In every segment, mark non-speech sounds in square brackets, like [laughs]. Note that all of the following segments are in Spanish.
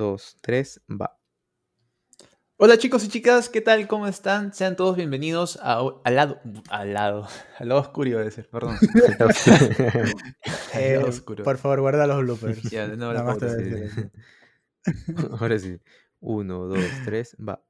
2, 3, va. Hola chicos y chicas, ¿qué tal? ¿Cómo están? Sean todos bienvenidos a- al lado, al lado, [laughs] al lado oscuro de ser, perdón. [laughs] [laughs] Eh, oscuro. por favor, guarda los bloopers. Ya, de nuevo la Nada más te pauta, voy a sí. Ahora sí. 1, 2, 3, va.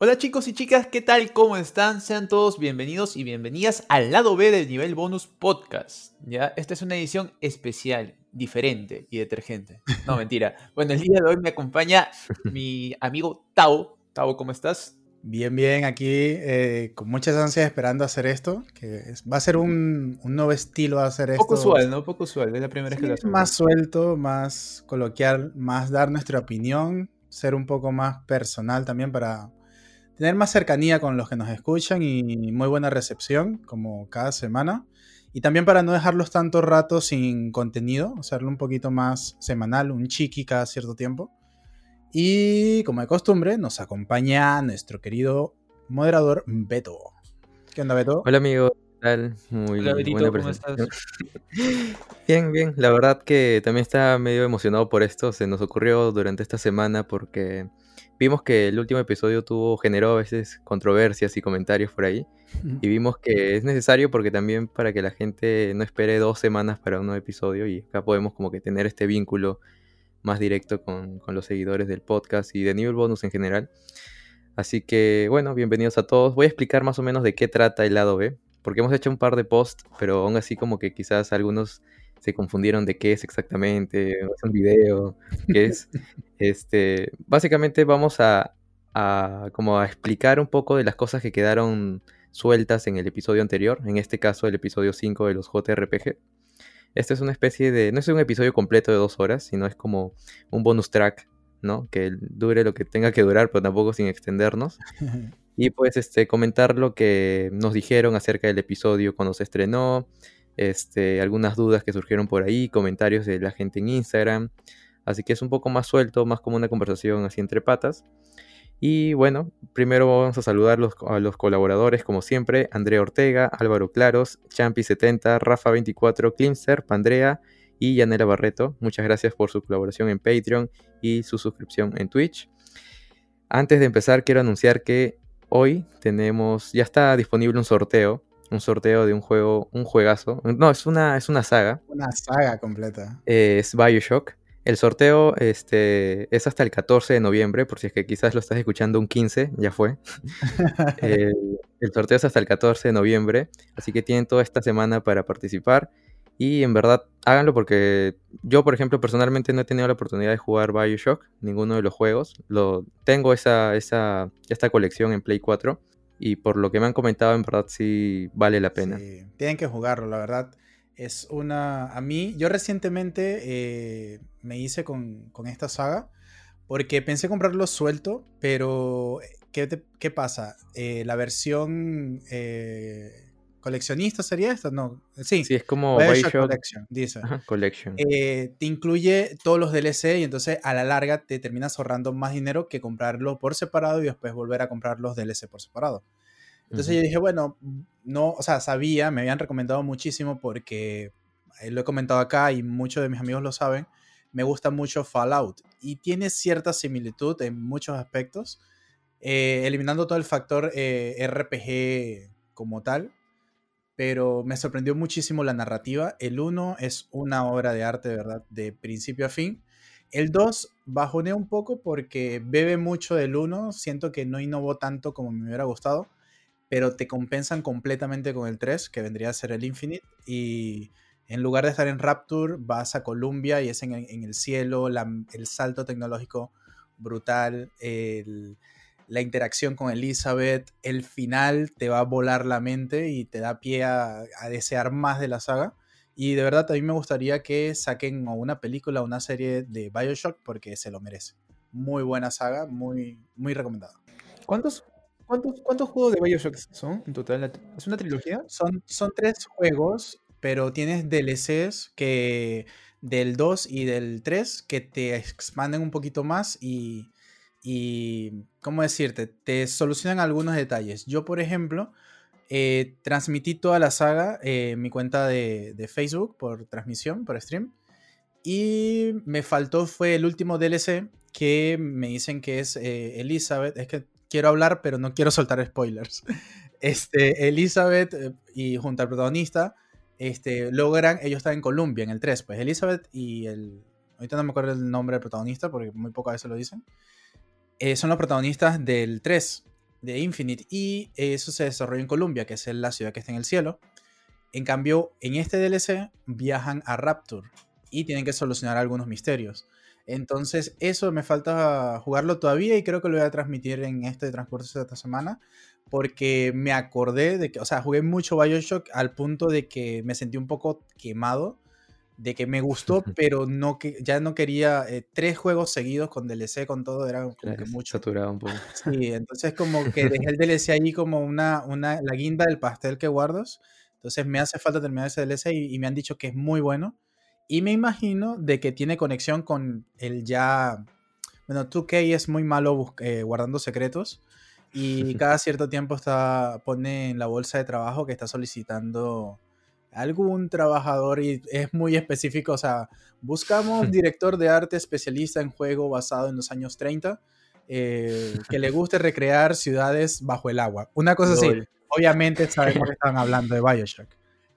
Hola chicos y chicas, ¿qué tal? ¿Cómo están? Sean todos bienvenidos y bienvenidas al lado B del nivel bonus podcast. ¿ya? Esta es una edición especial, diferente y detergente. No, [laughs] mentira. Bueno, el día de hoy me acompaña mi amigo Tao. Tao, ¿cómo estás? Bien, bien, aquí eh, con muchas ansias esperando hacer esto, que es- va a ser un, un nuevo estilo hacer esto. Poco usual, ¿no? Poco usual, es la primera vez que lo hacemos. más suelto, más coloquial, más dar nuestra opinión, ser un poco más personal también para tener más cercanía con los que nos escuchan y muy buena recepción, como cada semana. Y también para no dejarlos tanto rato sin contenido, hacerlo un poquito más semanal, un chiqui cada cierto tiempo. Y como de costumbre, nos acompaña nuestro querido moderador Beto. ¿Qué onda, Beto? Hola amigo, ¿qué tal? Muy Hola, Betito, buena ¿cómo presentación. [laughs] Bien, bien. La verdad que también estaba medio emocionado por esto. Se nos ocurrió durante esta semana porque vimos que el último episodio tuvo, generó a veces controversias y comentarios por ahí. Y vimos que es necesario porque también para que la gente no espere dos semanas para un nuevo episodio y acá podemos como que tener este vínculo más directo con, con los seguidores del podcast y de Nivel Bonus en general. Así que bueno, bienvenidos a todos. Voy a explicar más o menos de qué trata el lado B, porque hemos hecho un par de posts, pero aún así como que quizás algunos se confundieron de qué es exactamente, es un video, qué es. [laughs] Este, básicamente vamos a, a como a explicar un poco de las cosas que quedaron sueltas en el episodio anterior, en este caso el episodio 5 de los JRPG. Este es una especie de, no es un episodio completo de dos horas, sino es como un bonus track, ¿no? Que dure lo que tenga que durar, pero tampoco sin extendernos. [laughs] Y pues este, comentar lo que nos dijeron acerca del episodio cuando se estrenó, este, algunas dudas que surgieron por ahí, comentarios de la gente en Instagram. Así que es un poco más suelto, más como una conversación así entre patas. Y bueno, primero vamos a saludar a los colaboradores, como siempre, Andrea Ortega, Álvaro Claros, Champi70, Rafa24, Climster, Pandrea y Yanela Barreto. Muchas gracias por su colaboración en Patreon y su suscripción en Twitch. Antes de empezar, quiero anunciar que hoy tenemos, ya está disponible un sorteo, un sorteo de un juego, un juegazo. No, es una, es una saga, Una saga completa. eh, es Bioshock. El sorteo este, es hasta el 14 de noviembre, por si es que quizás lo estás escuchando un 15, ya fue. [laughs] el, el sorteo es hasta el 14 de noviembre, así que tienen toda esta semana para participar. Y en verdad, háganlo porque yo, por ejemplo, personalmente no he tenido la oportunidad de jugar Bioshock, ninguno de los juegos. Lo, tengo esa, esa, esta colección en Play 4 y por lo que me han comentado, en verdad sí vale la pena. Sí, tienen que jugarlo, la verdad. Es una. A mí, yo recientemente eh, me hice con, con esta saga porque pensé comprarlo suelto, pero ¿qué, te- qué pasa? Eh, la versión eh, coleccionista sería esta, no. Sí, Sí, es como Bioshock Collection, dice. ajá, Collection. Eh, te incluye todos los DLC y entonces a la larga te terminas ahorrando más dinero que comprarlo por separado y después volver a comprar los DLC por separado. Entonces yo dije, bueno, no, o sea, sabía, me habían recomendado muchísimo porque eh, lo he comentado acá y muchos de mis amigos lo saben, me gusta mucho Fallout y tiene cierta similitud en muchos aspectos, eh, eliminando todo el factor eh, RPG como tal, pero me sorprendió muchísimo la narrativa. El 1 es una obra de arte, verdad, de principio a fin. El 2 bajonea un poco porque bebe mucho del 1, siento que no innovó tanto como me hubiera gustado pero te compensan completamente con el 3, que vendría a ser el Infinite. Y en lugar de estar en Rapture, vas a Columbia y es en, el cielo, el salto tecnológico brutal, el- la interacción con Elizabeth, el final te va a volar la mente y te da pie a, a desear más de la saga. Y de verdad, a mí me gustaría que saquen una película o una serie de Bioshock porque se lo merece. Muy buena saga, muy, muy recomendada. ¿Cuántos, cuántos, ¿Cuántos juegos de Bioshock son en total? ¿Es una trilogía? Son, son tres juegos, pero tienes DLCs que del 2 y del 3 que te expanden un poquito más y, y ¿cómo decirte? Te solucionan algunos detalles. Yo, por ejemplo, eh, transmití toda la saga eh, en mi cuenta de, de Facebook por transmisión, por stream. Y me faltó fue el último DLC que me dicen que es eh, Elizabeth. Es que quiero hablar, pero no quiero soltar spoilers. [laughs] Este, Elizabeth eh, y junto al protagonista este, logran, ellos están en Colombia, en el 3, pues Elizabeth y el, ahorita no me acuerdo el nombre del protagonista porque muy pocas veces lo dicen, eh, son los protagonistas del 3, de Infinite, y eso se desarrolla en Colombia, que es la ciudad que está en el cielo. En cambio, en este DLC viajan a Rapture y tienen que solucionar algunos misterios. Entonces, eso me falta jugarlo todavía y creo que lo voy a transmitir en este transcurso de esta semana porque me acordé de que, o sea, jugué mucho Bioshock al punto de que me sentí un poco quemado, de que me gustó, [laughs] pero no que ya no quería eh, tres juegos seguidos con DLC, con todo, era como que mucho. Saturado un poco. Sí, entonces como que dejé [laughs] el DLC ahí como una, una, la guinda del pastel que guardas. Entonces me hace falta terminar ese DLC y, me han dicho que es muy bueno. Y me imagino de que tiene conexión con el ya... Bueno, 2K es muy malo eh, guardando secretos y [laughs] cada cierto tiempo está, pone en la bolsa de trabajo que está solicitando algún trabajador y es muy específico, o sea, buscamos [laughs] director de arte especialista en juego basado en los años 30 eh, que le guste recrear ciudades bajo el agua. Una cosa así, obviamente sabemos que [laughs] están hablando de Bioshock.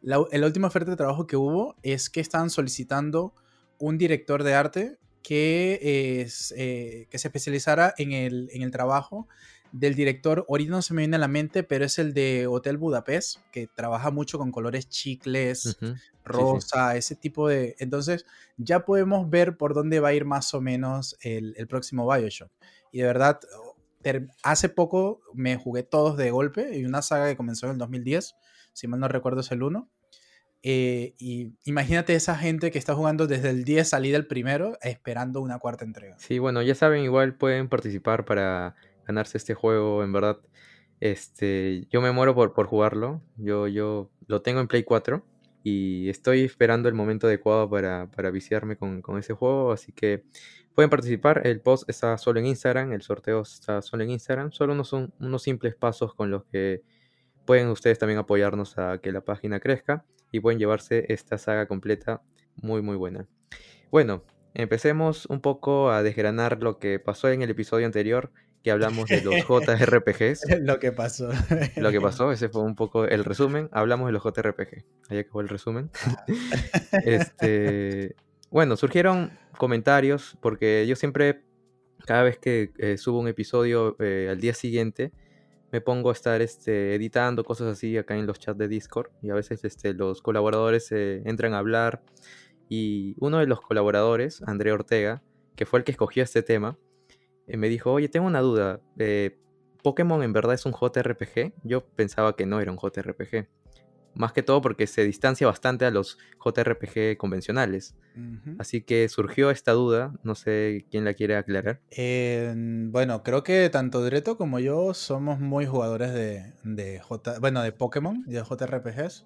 La, la, última oferta de trabajo que hubo es que están solicitando un director de arte que, es, eh, que se especializara en el, en el trabajo del director, ahorita no se me viene a la mente, pero es el de Hotel Budapest, que trabaja mucho con colores chicles, rosa, ese tipo de... Entonces ya podemos ver por dónde va a ir más o menos el, próximo Bioshock. Y de verdad, hace poco me jugué todos de golpe, y una saga que comenzó en el 2010, si mal no recuerdo es el 1. Eh, y imagínate esa gente que está jugando desde el 10 salida el primero, esperando una cuarta entrega. Sí, bueno, ya saben, igual pueden participar para ganarse este juego, en verdad. Este, yo me muero por, por jugarlo. Yo, yo lo tengo en Play 4 y estoy esperando el momento adecuado para, para viciarme con, con, ese juego. Así que pueden participar. El post está solo en Instagram, el sorteo está solo en Instagram. Solo unos, unos simples pasos con los que pueden ustedes también apoyarnos a que la página crezca y pueden llevarse esta saga completa muy muy buena. Bueno, empecemos un poco a desgranar lo que pasó en el episodio anterior que hablamos de los [laughs] JRPGs. lo que pasó. lo que pasó, ese fue un poco el resumen. Hablamos de los JRPG. Ahí acabó el resumen. [laughs] Este, bueno, surgieron comentarios porque yo siempre, cada vez que eh, subo un episodio eh, al día siguiente, me pongo a estar este, editando cosas así acá en los chats de Discord y a veces este, los colaboradores eh, entran a hablar y uno de los colaboradores, André Ortega, que fue el que escogió este tema, me dijo, oye, tengo una duda. Eh, ¿Pokémon en verdad es un JRPG? Yo pensaba que no era un JRPG. Más que todo porque se distancia bastante a los JRPG convencionales. Así que surgió esta duda, no sé quién la quiere aclarar. bueno, creo que tanto Dreto como yo somos muy jugadores de, de J, bueno, de Pokémon y de JRPGs.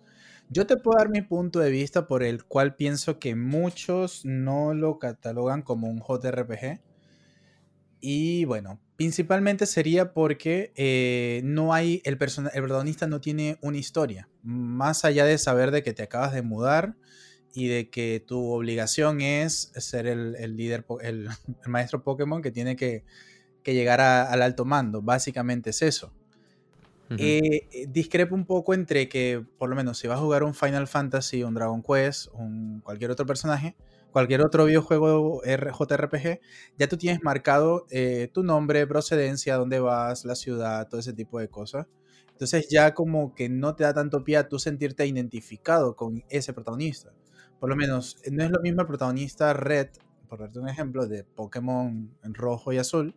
Yo te puedo dar mi punto de vista por el cual pienso que muchos no lo catalogan como un JRPG y bueno, principalmente sería porque eh, no hay, el, el protagonista no tiene una historia, más allá de saber de que te acabas de mudar y de que tu obligación es ser el, el líder, [laughs] el, maestro Pokémon que tiene que, que llegar al alto mando, básicamente es eso. Eh, discrepo un poco entre que, por lo menos, si vas a jugar un Final Fantasy, un Dragon Quest, un cualquier otro personaje, cualquier otro videojuego JRPG, ya tú tienes marcado eh, tu nombre, procedencia, dónde vas, la ciudad, todo ese tipo de cosas. Entonces ya como que no te da tanto pie a tú sentirte identificado con ese protagonista. Por lo menos, no es lo mismo el protagonista Red, por darte un ejemplo, de Pokémon en rojo y azul,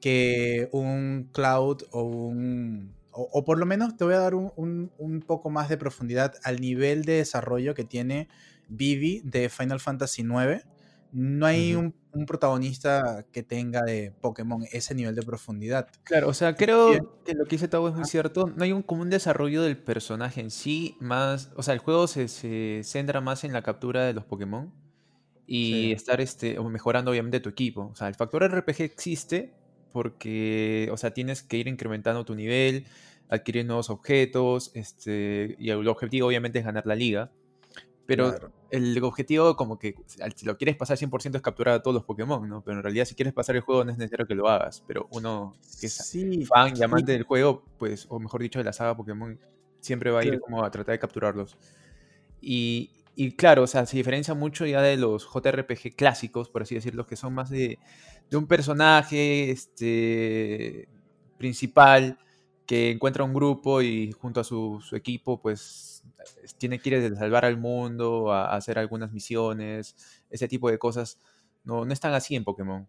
que un Cloud o un... O, por lo menos te voy a dar un, un poco más de profundidad al nivel de desarrollo que tiene Vivi de Final Fantasy IX, no hay un, protagonista que tenga de Pokémon ese nivel de profundidad. Claro, o sea, creo que lo que dice Tao es muy cierto. No hay un común desarrollo del personaje en sí, más, o sea, el juego se, centra más en la captura de los Pokémon y estar este, mejorando obviamente tu equipo. O sea, el factor RPG existe porque, o sea, tienes que ir incrementando tu nivel, adquirir nuevos objetos, este, y el objetivo obviamente es ganar la liga Pero Claro. el objetivo, como que si lo quieres pasar 100% es capturar a todos los Pokémon, ¿no? Pero en realidad, si quieres pasar el juego, no es necesario que lo hagas. Pero uno que es Sí, fan y amante del juego, pues, o mejor dicho, de la saga Pokémon, siempre va a ir Claro. como a tratar de capturarlos. Y, y claro, o sea, se diferencia mucho ya de los JRPG clásicos, por así decirlo, que son más de, de un personaje este, principal que encuentra un grupo y junto a su, su equipo, pues, tiene que ir a salvar al mundo, a, hacer algunas misiones, ese tipo de cosas. No, no están así en Pokémon.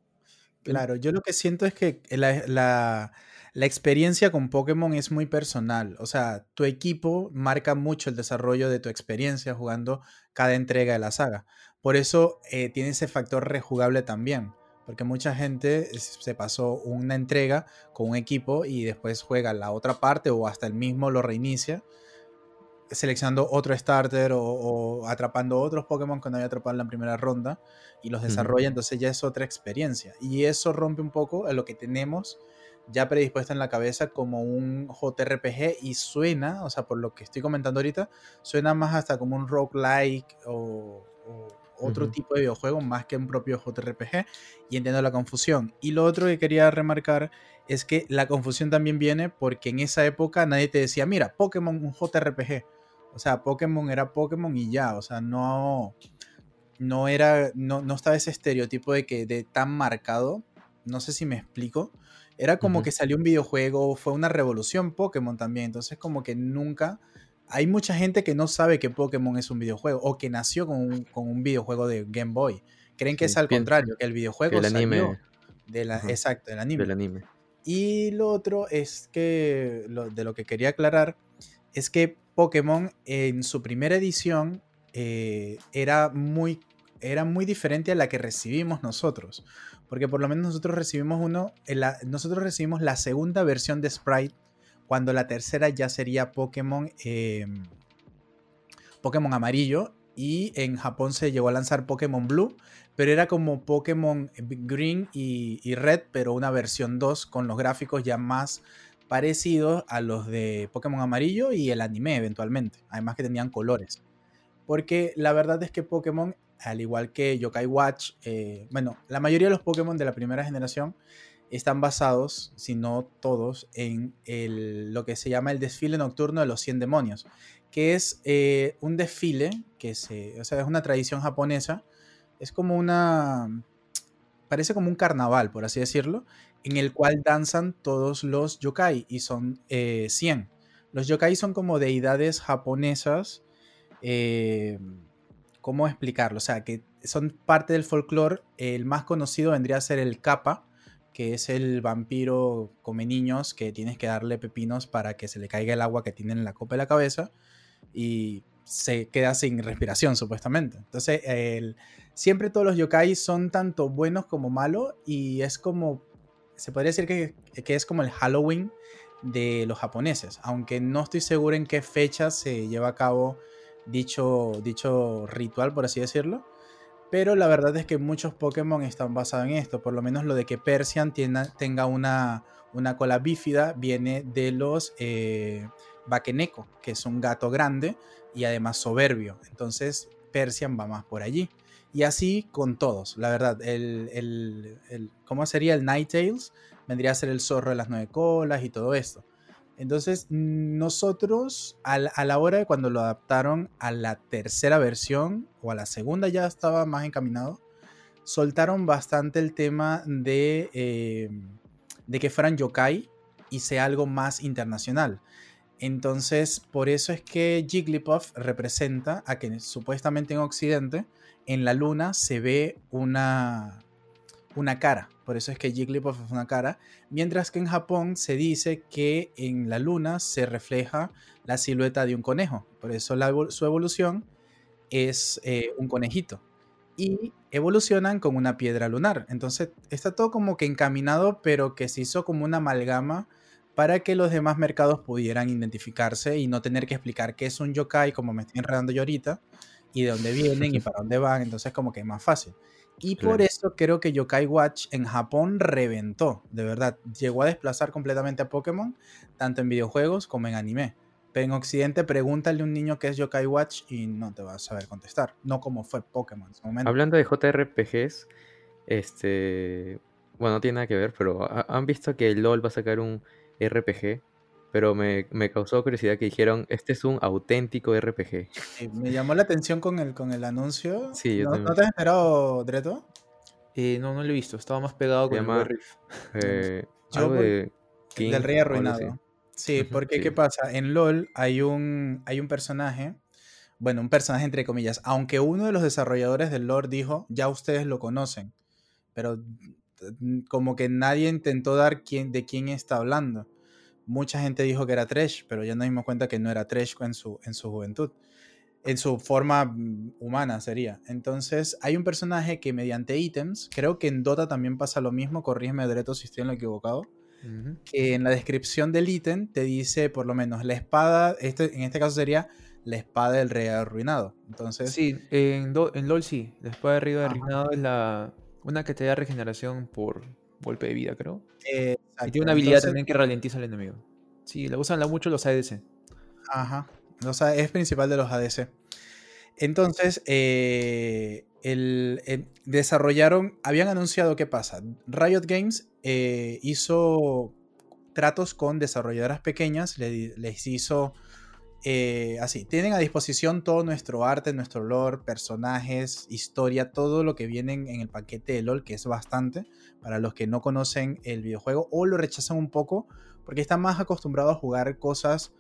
Claro, yo lo que siento es que la, la- experiencia con Pokémon es muy personal. O sea, tu equipo marca mucho el desarrollo de tu experiencia jugando cada entrega de la saga. Por eso eh, tiene ese factor rejugable también. Porque mucha gente se pasó una entrega con un equipo y después juega la otra parte o hasta el mismo lo reinicia seleccionando otro starter o, o atrapando otros Pokémon que no había atrapado en la primera ronda y los desarrolla, entonces ya es otra experiencia. Y eso rompe un poco a lo que tenemos ya predispuesto en la cabeza como un JRPG y suena, o sea, por lo que estoy comentando ahorita, suena más hasta como un roguelike o, o otro tipo de videojuego más que un propio JRPG y entiendo la confusión. Y lo otro que quería remarcar es que la confusión también viene porque en esa época nadie te decía, mira, Pokémon un JRPG. O sea, Pokémon era Pokémon y ya, o sea, no no era no, no estaba ese estereotipo de que de tan marcado, no sé si me explico. Era como que salió un videojuego, fue una revolución Pokémon también, entonces como que nunca hay mucha gente que no sabe que Pokémon es un videojuego o que nació con un, con un videojuego de Game Boy. Creen que es al contrario, que el videojuego El salió anime. de la, Ajá. exacto, del anime. Del anime. Y lo otro es que, lo- de lo que quería aclarar, es que Pokémon en su primera edición eh, era, muy, era muy diferente a la que recibimos nosotros. Porque por lo menos nosotros recibimos uno, la- nosotros recibimos la segunda versión de Sprite, cuando la tercera ya sería Pokémon, eh, Pokémon amarillo. Y en Japón se llegó a lanzar Pokémon Blue, pero era como Pokémon Green y, y Red, pero una versión 2 con los gráficos ya más parecidos a los de Pokémon Amarillo y el anime eventualmente. Además que tenían colores. Porque la verdad es que Pokémon, al igual que Yokai Watch, eh, bueno, la mayoría de los Pokémon de la primera generación están basados, si no todos, en el- lo que se llama el desfile nocturno de los 100 demonios, que es eh, un desfile, que se, o sea, es una tradición japonesa, es como una, parece como un carnaval, por así decirlo, en el cual danzan todos los yokai y son eh, 100. Los yokai son como deidades japonesas, eh, ¿cómo explicarlo? O sea, que son parte del folclore. El más conocido vendría a ser el Kappa, que es el vampiro come niños que tienes que darle pepinos para que se le caiga el agua que tiene en la copa de la cabeza y se queda sin respiración supuestamente. Entonces, siempre todos los yokai son tanto buenos como malos y es como, se podría decir que, es como el Halloween de los japoneses, aunque no estoy seguro en qué fecha se lleva a cabo dicho, dicho ritual, por así decirlo. Pero la verdad es que muchos Pokémon están basados en esto. Por lo menos lo de que Persian tenga una, una cola bífida viene de los eh, Bakeneko, que es un gato grande y además soberbio. Entonces Persian va más por allí. Y así con todos, la verdad. El, el- el- ¿Cómo sería el Ninetales? Vendría a ser el zorro de las nueve colas y todo esto. Entonces, nosotros, a la, a la hora de cuando lo adaptaron a la tercera versión, o a la segunda ya estaba más encaminado, soltaron bastante el tema de, eh, de que fueran yokai y sea algo más internacional. Entonces, por eso es que Jigglypuff representa a que supuestamente en Occidente, en la luna, se ve una, una cara. Por eso es que Jigglypuff es una cara. Mientras que en Japón se dice que en la luna se refleja la silueta de un conejo. Por eso su evolución es eh, un conejito. Y evolucionan con una piedra lunar. Entonces está todo como que encaminado, pero que se hizo como una amalgama para que los demás mercados pudieran identificarse y no tener que explicar qué es un yokai, como me estoy enredando yo ahorita, y de dónde vienen y [laughs] para dónde van. Entonces como que es más fácil. Y por eso creo que Yokai Watch en Japón reventó, de verdad. Llegó a desplazar completamente a Pokémon, tanto en videojuegos como en anime. Pero en Occidente, pregúntale a un niño qué es Yokai Watch y no te va a saber contestar. No como fue Pokémon en su momento. Hablando de JRPGs, este. Bueno, no tiene nada que ver, pero ¿ha- ¿han visto que LOL va a sacar un RPG? Pero me, me causó curiosidad que dijeron, este es un auténtico RPG. Y me llamó la atención con el, con el anuncio. Sí, yo ¿No, también. ¿no te has esperado, Dreto? Eh, no, no lo he visto. Estaba más pegado Se con llama- el. [laughs] Eh, Yo algo por- de King del rey arruinado. Sí, porque sí. ¿qué pasa? En LOL hay un, hay un personaje, bueno, un personaje entre comillas, aunque uno de los desarrolladores del lore dijo, ya ustedes lo conocen, pero mm, como que nadie intentó dar quién, de quién está hablando. Mucha gente dijo que era Tresh, pero ya nos dimos cuenta que no era Tresh en su, en su juventud. En su forma mm, humana sería. Entonces, hay un personaje que mediante ítems, creo que en Dota también pasa lo mismo, corrígeme Dreto si estoy en lo equivocado, que en la descripción del ítem te dice por lo menos la espada, este, en este caso sería la espada del rey arruinado. Entonces, Sí, en, Do- en LOL sí. La espada de arriba de Ajá. Reinado es la, una que te da regeneración por golpe de vida, creo. eh, Y tiene una habilidad Entonces, también que ralentiza al enemigo. Sí, la usan la- mucho los ADC. Ajá. Es principal de los ADC. Entonces, eh, el, el- desarrollaron, habían anunciado qué pasa. Riot Games eh, hizo tratos con desarrolladoras pequeñas, le di- les hizo eh, así, tienen a disposición todo nuestro arte, nuestro lore, personajes, historia, todo lo que vienen en el paquete de LOL, que es bastante, para los que no conocen el videojuego o lo rechazan un poco, porque están más acostumbrados a jugar cosas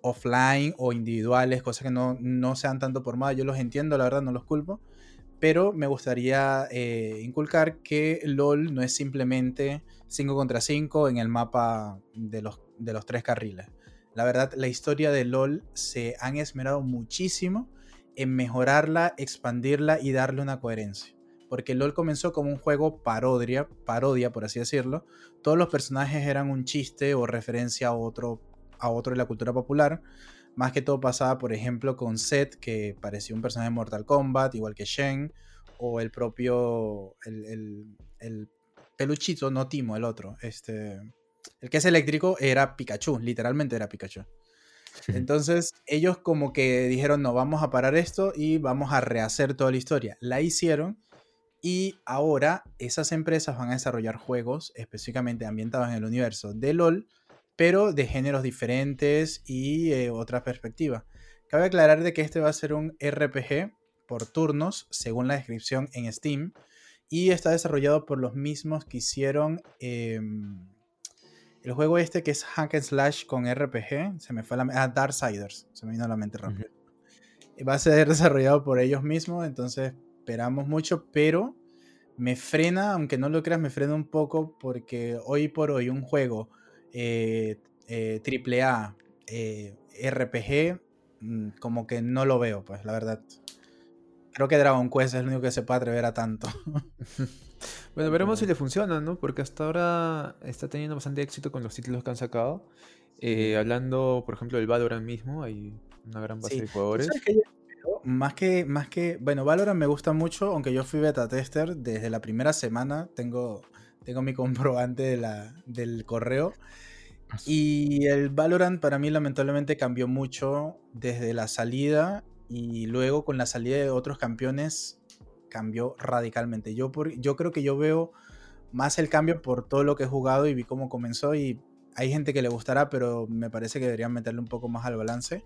offline o individuales, cosas que no, no sean tanto por moda. Yo los entiendo, la verdad, no los culpo. Pero me gustaría eh, inculcar que LOL no es simplemente 5 contra 5 en el mapa de los, de los tres carriles. La verdad, la historia de LOL se han esmerado muchísimo en mejorarla, expandirla y darle una coherencia. Porque LOL comenzó como un juego parodia, parodia por así decirlo. Todos los personajes eran un chiste o referencia a otro, a otro de la cultura popular. Más que todo pasaba, por ejemplo, con Seth, que parecía un personaje de Mortal Kombat, igual que Shen, o el propio, el, el- el peluchito, no Timo, el otro, este, el que es eléctrico era Pikachu, literalmente era Pikachu. Entonces ellos como que dijeron, no, vamos a parar esto y vamos a rehacer toda la historia. La hicieron y ahora esas empresas van a desarrollar juegos específicamente ambientados en el universo de LOL, pero de géneros diferentes y eh, otra perspectiva. Cabe aclarar de que este va a ser un RPG por turnos, según la descripción en Steam, y está desarrollado por los mismos que hicieron em, el juego este que es Hack and Slash con RPG, se me fue a la ah, Darksiders, se me vino a la mente rápido. Va a ser [laughs] desarrollado por ellos mismos, entonces esperamos mucho, pero me frena, aunque no lo creas, me frena un poco porque hoy por hoy un juego eh, eh, AAA eh, RPG mm, como que no lo veo, pues la verdad. Creo que Dragon Quest es el único que se puede atrever a tanto. [laughs] Bueno, veremos si le funciona, ¿no? Porque hasta ahora está teniendo bastante éxito con los títulos que han sacado. Eh, hablando, por ejemplo, del Valorant mismo, hay una gran base Sí. de jugadores. ¿Sabes qué? Yo? Más que, más que, bueno, Valorant me gusta mucho, aunque yo fui beta tester desde la primera semana, tengo, tengo mi comprobante de la, del correo. Y el Valorant para mí lamentablemente cambió mucho desde la salida y luego con la salida de otros campeones cambió radicalmente. Yo, por, yo creo que yo veo más el cambio por todo lo que he jugado y vi cómo comenzó y hay gente que le gustará, pero me parece que deberían meterle un poco más al balance.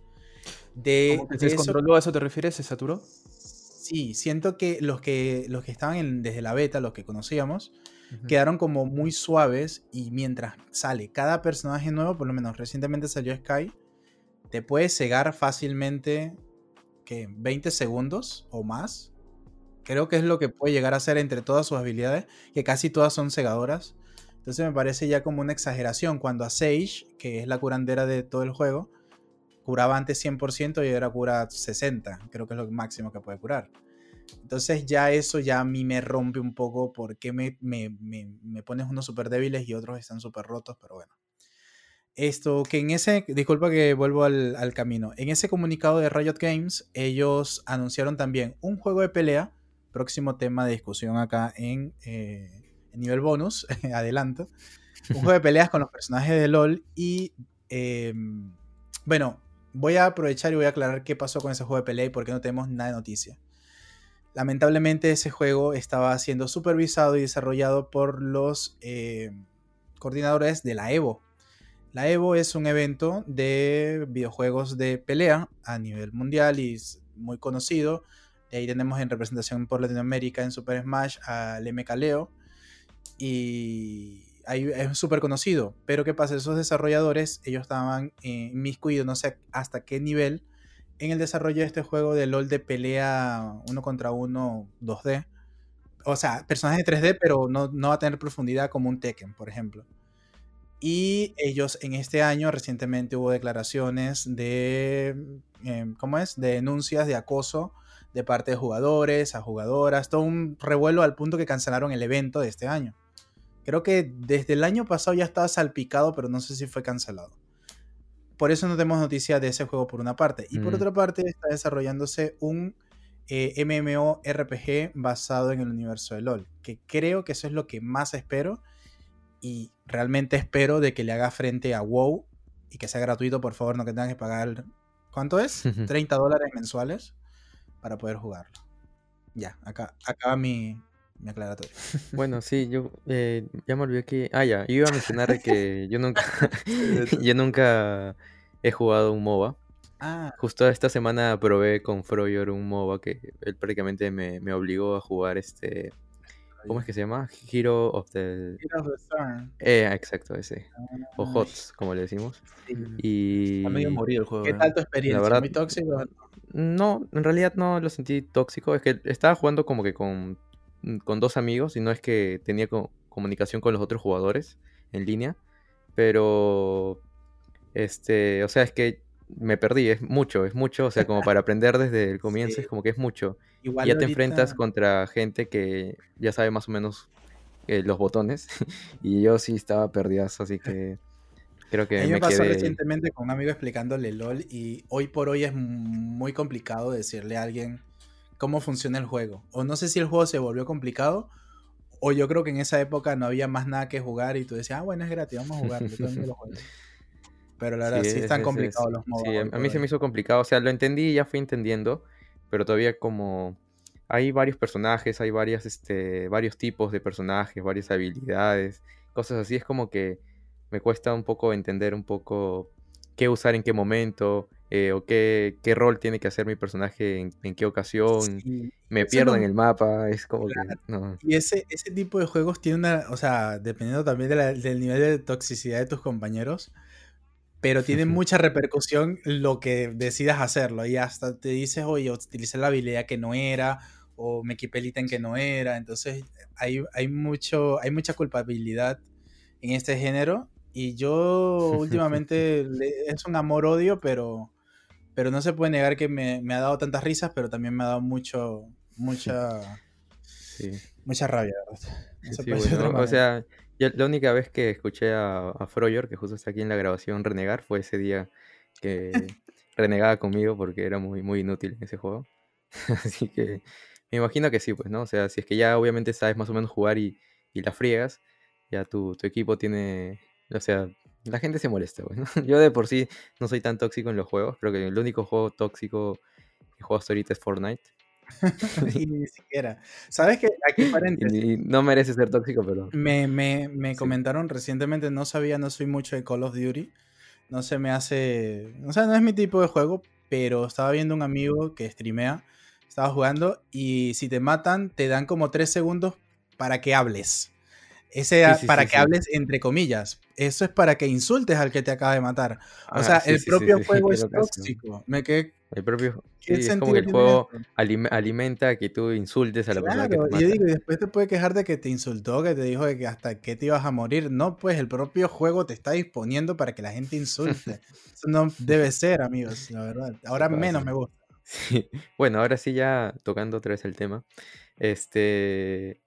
De, ¿Cómo que de eso-? ¿A eso te refieres? ¿Se saturó? Sí, siento que los que, los que estaban en- desde la beta, los que conocíamos, quedaron como muy suaves y mientras sale cada personaje nuevo, por lo menos recientemente salió Sky, te puede cegar fácilmente que 20 segundos o más. Creo que es lo que puede llegar a ser entre todas sus habilidades, que casi todas son cegadoras. Entonces me parece ya como una exageración cuando a Sage, que es la curandera de todo el juego, curaba antes 100% y ahora cura 60, creo que es lo máximo que puede curar. Entonces ya eso ya a mí me rompe un poco porque me, me, me, me pones unos súper débiles y otros están súper rotos, pero bueno. Esto, que en ese, disculpa que vuelvo al, al camino, en ese comunicado de Riot Games, ellos anunciaron también un juego de pelea, próximo tema de discusión acá en, eh, nivel bonus, [laughs] adelanto, un juego de peleas con los personajes de LOL y, eh, bueno, voy a aprovechar y voy a aclarar qué pasó con ese juego de pelea y por qué no tenemos nada de noticia. Lamentablemente ese juego estaba siendo supervisado y desarrollado por los eh, coordinadores de la Evo. La Evo es un evento de videojuegos de pelea a nivel mundial y es muy conocido. De ahí tenemos en representación por Latinoamérica en Super Smash al MK Leo. Y ahí es súper conocido. Pero ¿qué pasa? Esos desarrolladores, ellos estaban inmiscuidos, no sé hasta qué nivel, en el desarrollo de este juego de LOL de pelea uno contra uno 2D. O sea, personajes 3D, pero no, no va a tener profundidad como un Tekken, por ejemplo. Y ellos en este año recientemente hubo declaraciones de, em, ¿cómo es? De denuncias de acoso de parte de jugadores a jugadoras, todo un revuelo al punto que cancelaron el evento de este año. Creo que desde el año pasado ya estaba salpicado, pero no sé si fue cancelado. Por eso no tenemos noticia de ese juego por una parte. Y por Mm. otra parte está desarrollándose un eh, MMORPG basado en el universo de LOL, que creo que eso es lo que más espero y realmente espero de que le haga frente a WoW y que sea gratuito, por favor, no que tengan que pagar, ¿cuánto es? 30 dólares mensuales para poder jugarlo. Ya, acá acaba mi, mi aclaratorio. [laughs] Bueno, sí, yo eh, ya me olvidé que... Ah, ya, iba a mencionar que [laughs] yo nunca, [laughs] yo nunca he jugado un MOBA. Ah, Justo esta semana probé con Froyor un MOBA que él prácticamente me, me obligó a jugar este... ¿Cómo es que se llama? Hero of the... Heroes of the Storm. Eh, exacto, ese. O Ah, HOTS, como le decimos. sí. Y... Está medio morido el juego. ¿Qué ¿eh? tal tu experiencia? verdad- ¿Muy tóxico? No, en realidad no lo sentí tóxico. Es que estaba jugando como que con, con dos amigos y no es que tenía co- comunicación con los otros jugadores en línea. Pero, este, o sea, es que me perdí, es mucho, es mucho. O sea, como para [laughs] aprender desde el comienzo Sí. es como que es mucho. Igual Y ya te enfrentas contra gente que ya sabe más o menos eh, los botones. [laughs] y yo sí estaba perdidazo, así que creo A que mí me pasó quedé... recientemente con un amigo explicándole LOL y hoy por hoy es muy complicado decirle a alguien cómo funciona el juego. O no sé si el juego se volvió complicado o yo creo que en esa época no había más nada que jugar y tú decías, ah, bueno, es gratis, vamos a lo juega. [laughs] Pero la verdad, sí, es- están es- complicados es- los modos. Sí, a, mí se me hizo complicado. O sea, lo entendí y ya fui entendiendo, pero todavía como hay varios personajes, hay varias, este, varios tipos de personajes, varias habilidades, cosas así, es como que me cuesta un poco entender un poco qué usar en qué momento, eh, o qué, qué rol tiene que hacer mi personaje en, en qué ocasión. Sí. Me pierdo no- en el mapa, es como Claro. que... No. Y ese, ese tipo de juegos tiene una, o sea, dependiendo también de la- del nivel de toxicidad de tus compañeros, pero tiene mucha repercusión lo que decidas hacerlo. Y hasta te dices, oye, utilicé la habilidad que no era, o me equipé el ítem que no era. Entonces, hay, hay, mucho, hay mucha culpabilidad en este género. Y yo [laughs] últimamente le- es un amor-odio, pero, pero no se puede negar que me, me ha dado tantas risas, pero también me ha dado mucho, mucha, Sí. mucha rabia. No se Sí, puede [laughs] bueno, o sea, yo la única vez que escuché a, a Froyor, que justo está aquí en la grabación, renegar, fue ese día que [laughs] renegaba conmigo porque era muy, muy inútil en ese juego. [laughs] Así que me imagino que sí, pues, ¿no? O sea, si es que ya obviamente sabes más o menos jugar y, y la friegas, ya tu, tu equipo tiene, o sea, la gente se molesta, pues, ¿no? [laughs] Yo de por sí no soy tan tóxico en los juegos, creo que el único juego tóxico que juego hasta ahorita es Fortnite. Y [laughs] [laughs] ni siquiera. ¿Sabes qué? Aquí paréntesis. y no merece ser tóxico, pero... Me, me, me Sí. comentaron recientemente, no sabía, no soy mucho de Call of Duty. No se me hace. O sea, no es mi tipo de juego, pero estaba viendo un amigo que streamea, estaba jugando y si te matan, te dan como tres segundos para que hables. Ese, Sí, sí, para que hables entre comillas. Eso es para que insultes al que te acaba de matar. O Ah, sea, el propio [laughs] juego es tóxico. Me quedé. El propio... ¿Qué Sí, es como que el juego alime- alimenta que tú insultes a la persona que te y yo mata. digo, y después te puede quejar de que te insultó, que te dijo de que hasta que te ibas a morir. No, pues el propio juego te está disponiendo para que la gente insulte. [laughs] Eso no debe ser, amigos, la verdad. Ahora menos me gusta. [laughs] Sí. Bueno, ahora sí ya tocando otra vez el tema. Este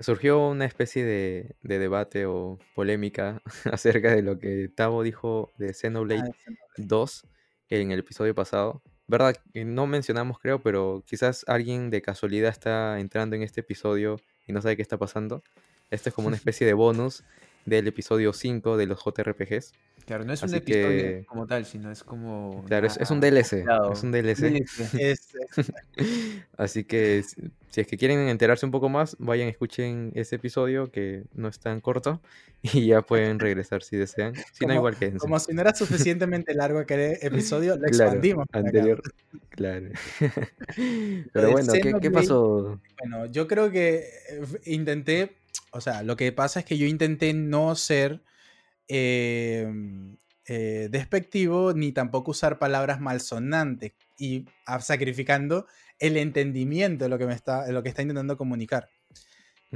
surgió una especie de, de debate o polémica [laughs] acerca de lo que Tavo dijo de Xenoblade Ah, ese no. 2 en el episodio pasado. ¿Verdad? No mencionamos, creo, pero quizás alguien de casualidad está entrando en este episodio y no sabe qué está pasando. Esto es como una [laughs] especie de bonus del episodio 5 de los JRPGs. Claro, no es un Así episodio que- como tal, sino es como. Claro, es, es un DLC. claro, Es un DLC. [laughs] Así que si es que quieren enterarse un poco más, vayan, escuchen ese episodio que no es tan corto [laughs] y ya pueden regresar si desean. Si no, Como- igual que como si no era suficientemente [laughs] largo aquel episodio, lo expandimos. anterior. Claro. Pero bueno, ¿qué, qué pasó? Bueno, yo creo que eh, intenté, o sea, lo que pasa es que yo intenté no ser eh, eh, despectivo ni tampoco usar palabras malsonantes y sacrificando el entendimiento de lo que me está, de lo que está intentando comunicar.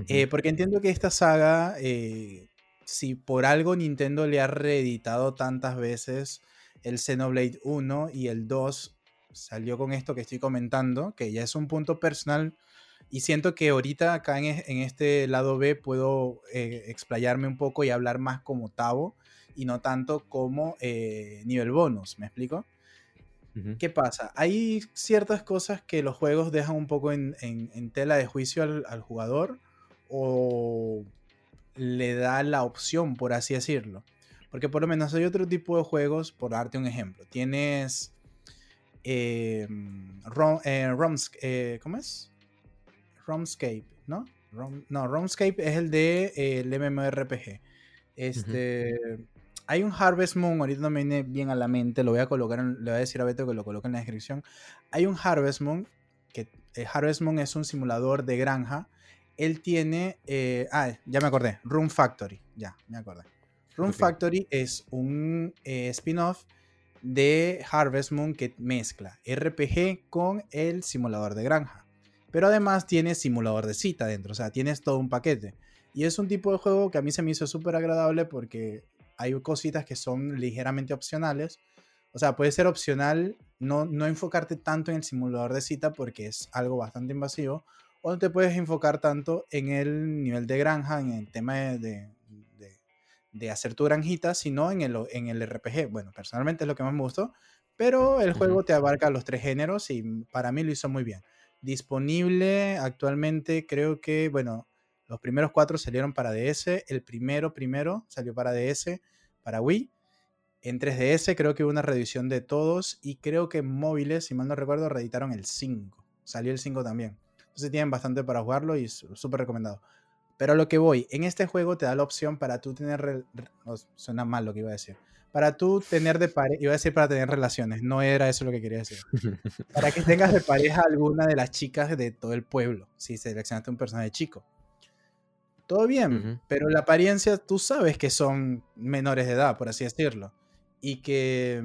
Eh, porque entiendo que esta saga, eh, si por algo Nintendo le ha reeditado tantas veces el Xenoblade 1 y el 2 salió con esto que estoy comentando, que ya es un punto personal y siento que ahorita acá en, e- en este lado B puedo eh, explayarme un poco y hablar más como Tavo y no tanto como eh, nivel bonus, ¿me explico? ¿Qué pasa? Hay ciertas cosas que los juegos dejan un poco en, en- en tela de juicio al, al jugador o le da la opción, por así decirlo. Porque por lo menos hay otro tipo de juegos, por darte un ejemplo. Tienes... eh, Rom- eh, Roms- eh, ¿Cómo es? Romscape, ¿no? Rom- no, Romscape es el de eh, el MMORPG. Este... Hay un Harvest Moon, ahorita no me viene bien a la mente, lo voy a colocar, en- le voy a decir a Beto que lo coloque en la descripción. Hay un Harvest Moon, que eh, Harvest Moon es un simulador de granja. Él tiene, eh, ah, ya me acordé, Room Factory, ya, me acordé. Room. Factory es un eh, spin-off de Harvest Moon que mezcla RPG con el simulador de granja. Pero además tiene simulador de cita dentro, o sea, tienes todo un paquete. Y es un tipo de juego que a mí se me hizo súper agradable porque hay cositas que son ligeramente opcionales. O sea, puede ser opcional no, no enfocarte tanto en el simulador de cita porque es algo bastante invasivo. O no te puedes enfocar tanto en el nivel de granja, en el tema de, de- de- de hacer tu granjita, sino en el, en el RPG. Bueno, personalmente es lo que más me gustó. Pero el juego te abarca los tres géneros y para mí lo hizo muy bien. Disponible actualmente, creo que, bueno, los primeros cuatro salieron para DS. El primero, primero, salió para DS, para Wii. En 3DS creo que hubo una reedición de todos. Y creo que en móviles, si mal no recuerdo, reeditaron el 5. Salió el 5 también. Entonces tienen bastante para jugarlo y súper recomendado. Pero a lo que voy, en este juego te da la opción para tú tener... suena mal lo que iba a decir. Para tú tener de pareja... Iba a decir para tener relaciones. No era eso lo que quería decir. [laughs] Para que tengas de pareja alguna de las chicas de todo el pueblo. Si seleccionaste un personaje chico. Todo bien, Ujú. pero la apariencia tú sabes que son menores de edad, por así decirlo. Y que,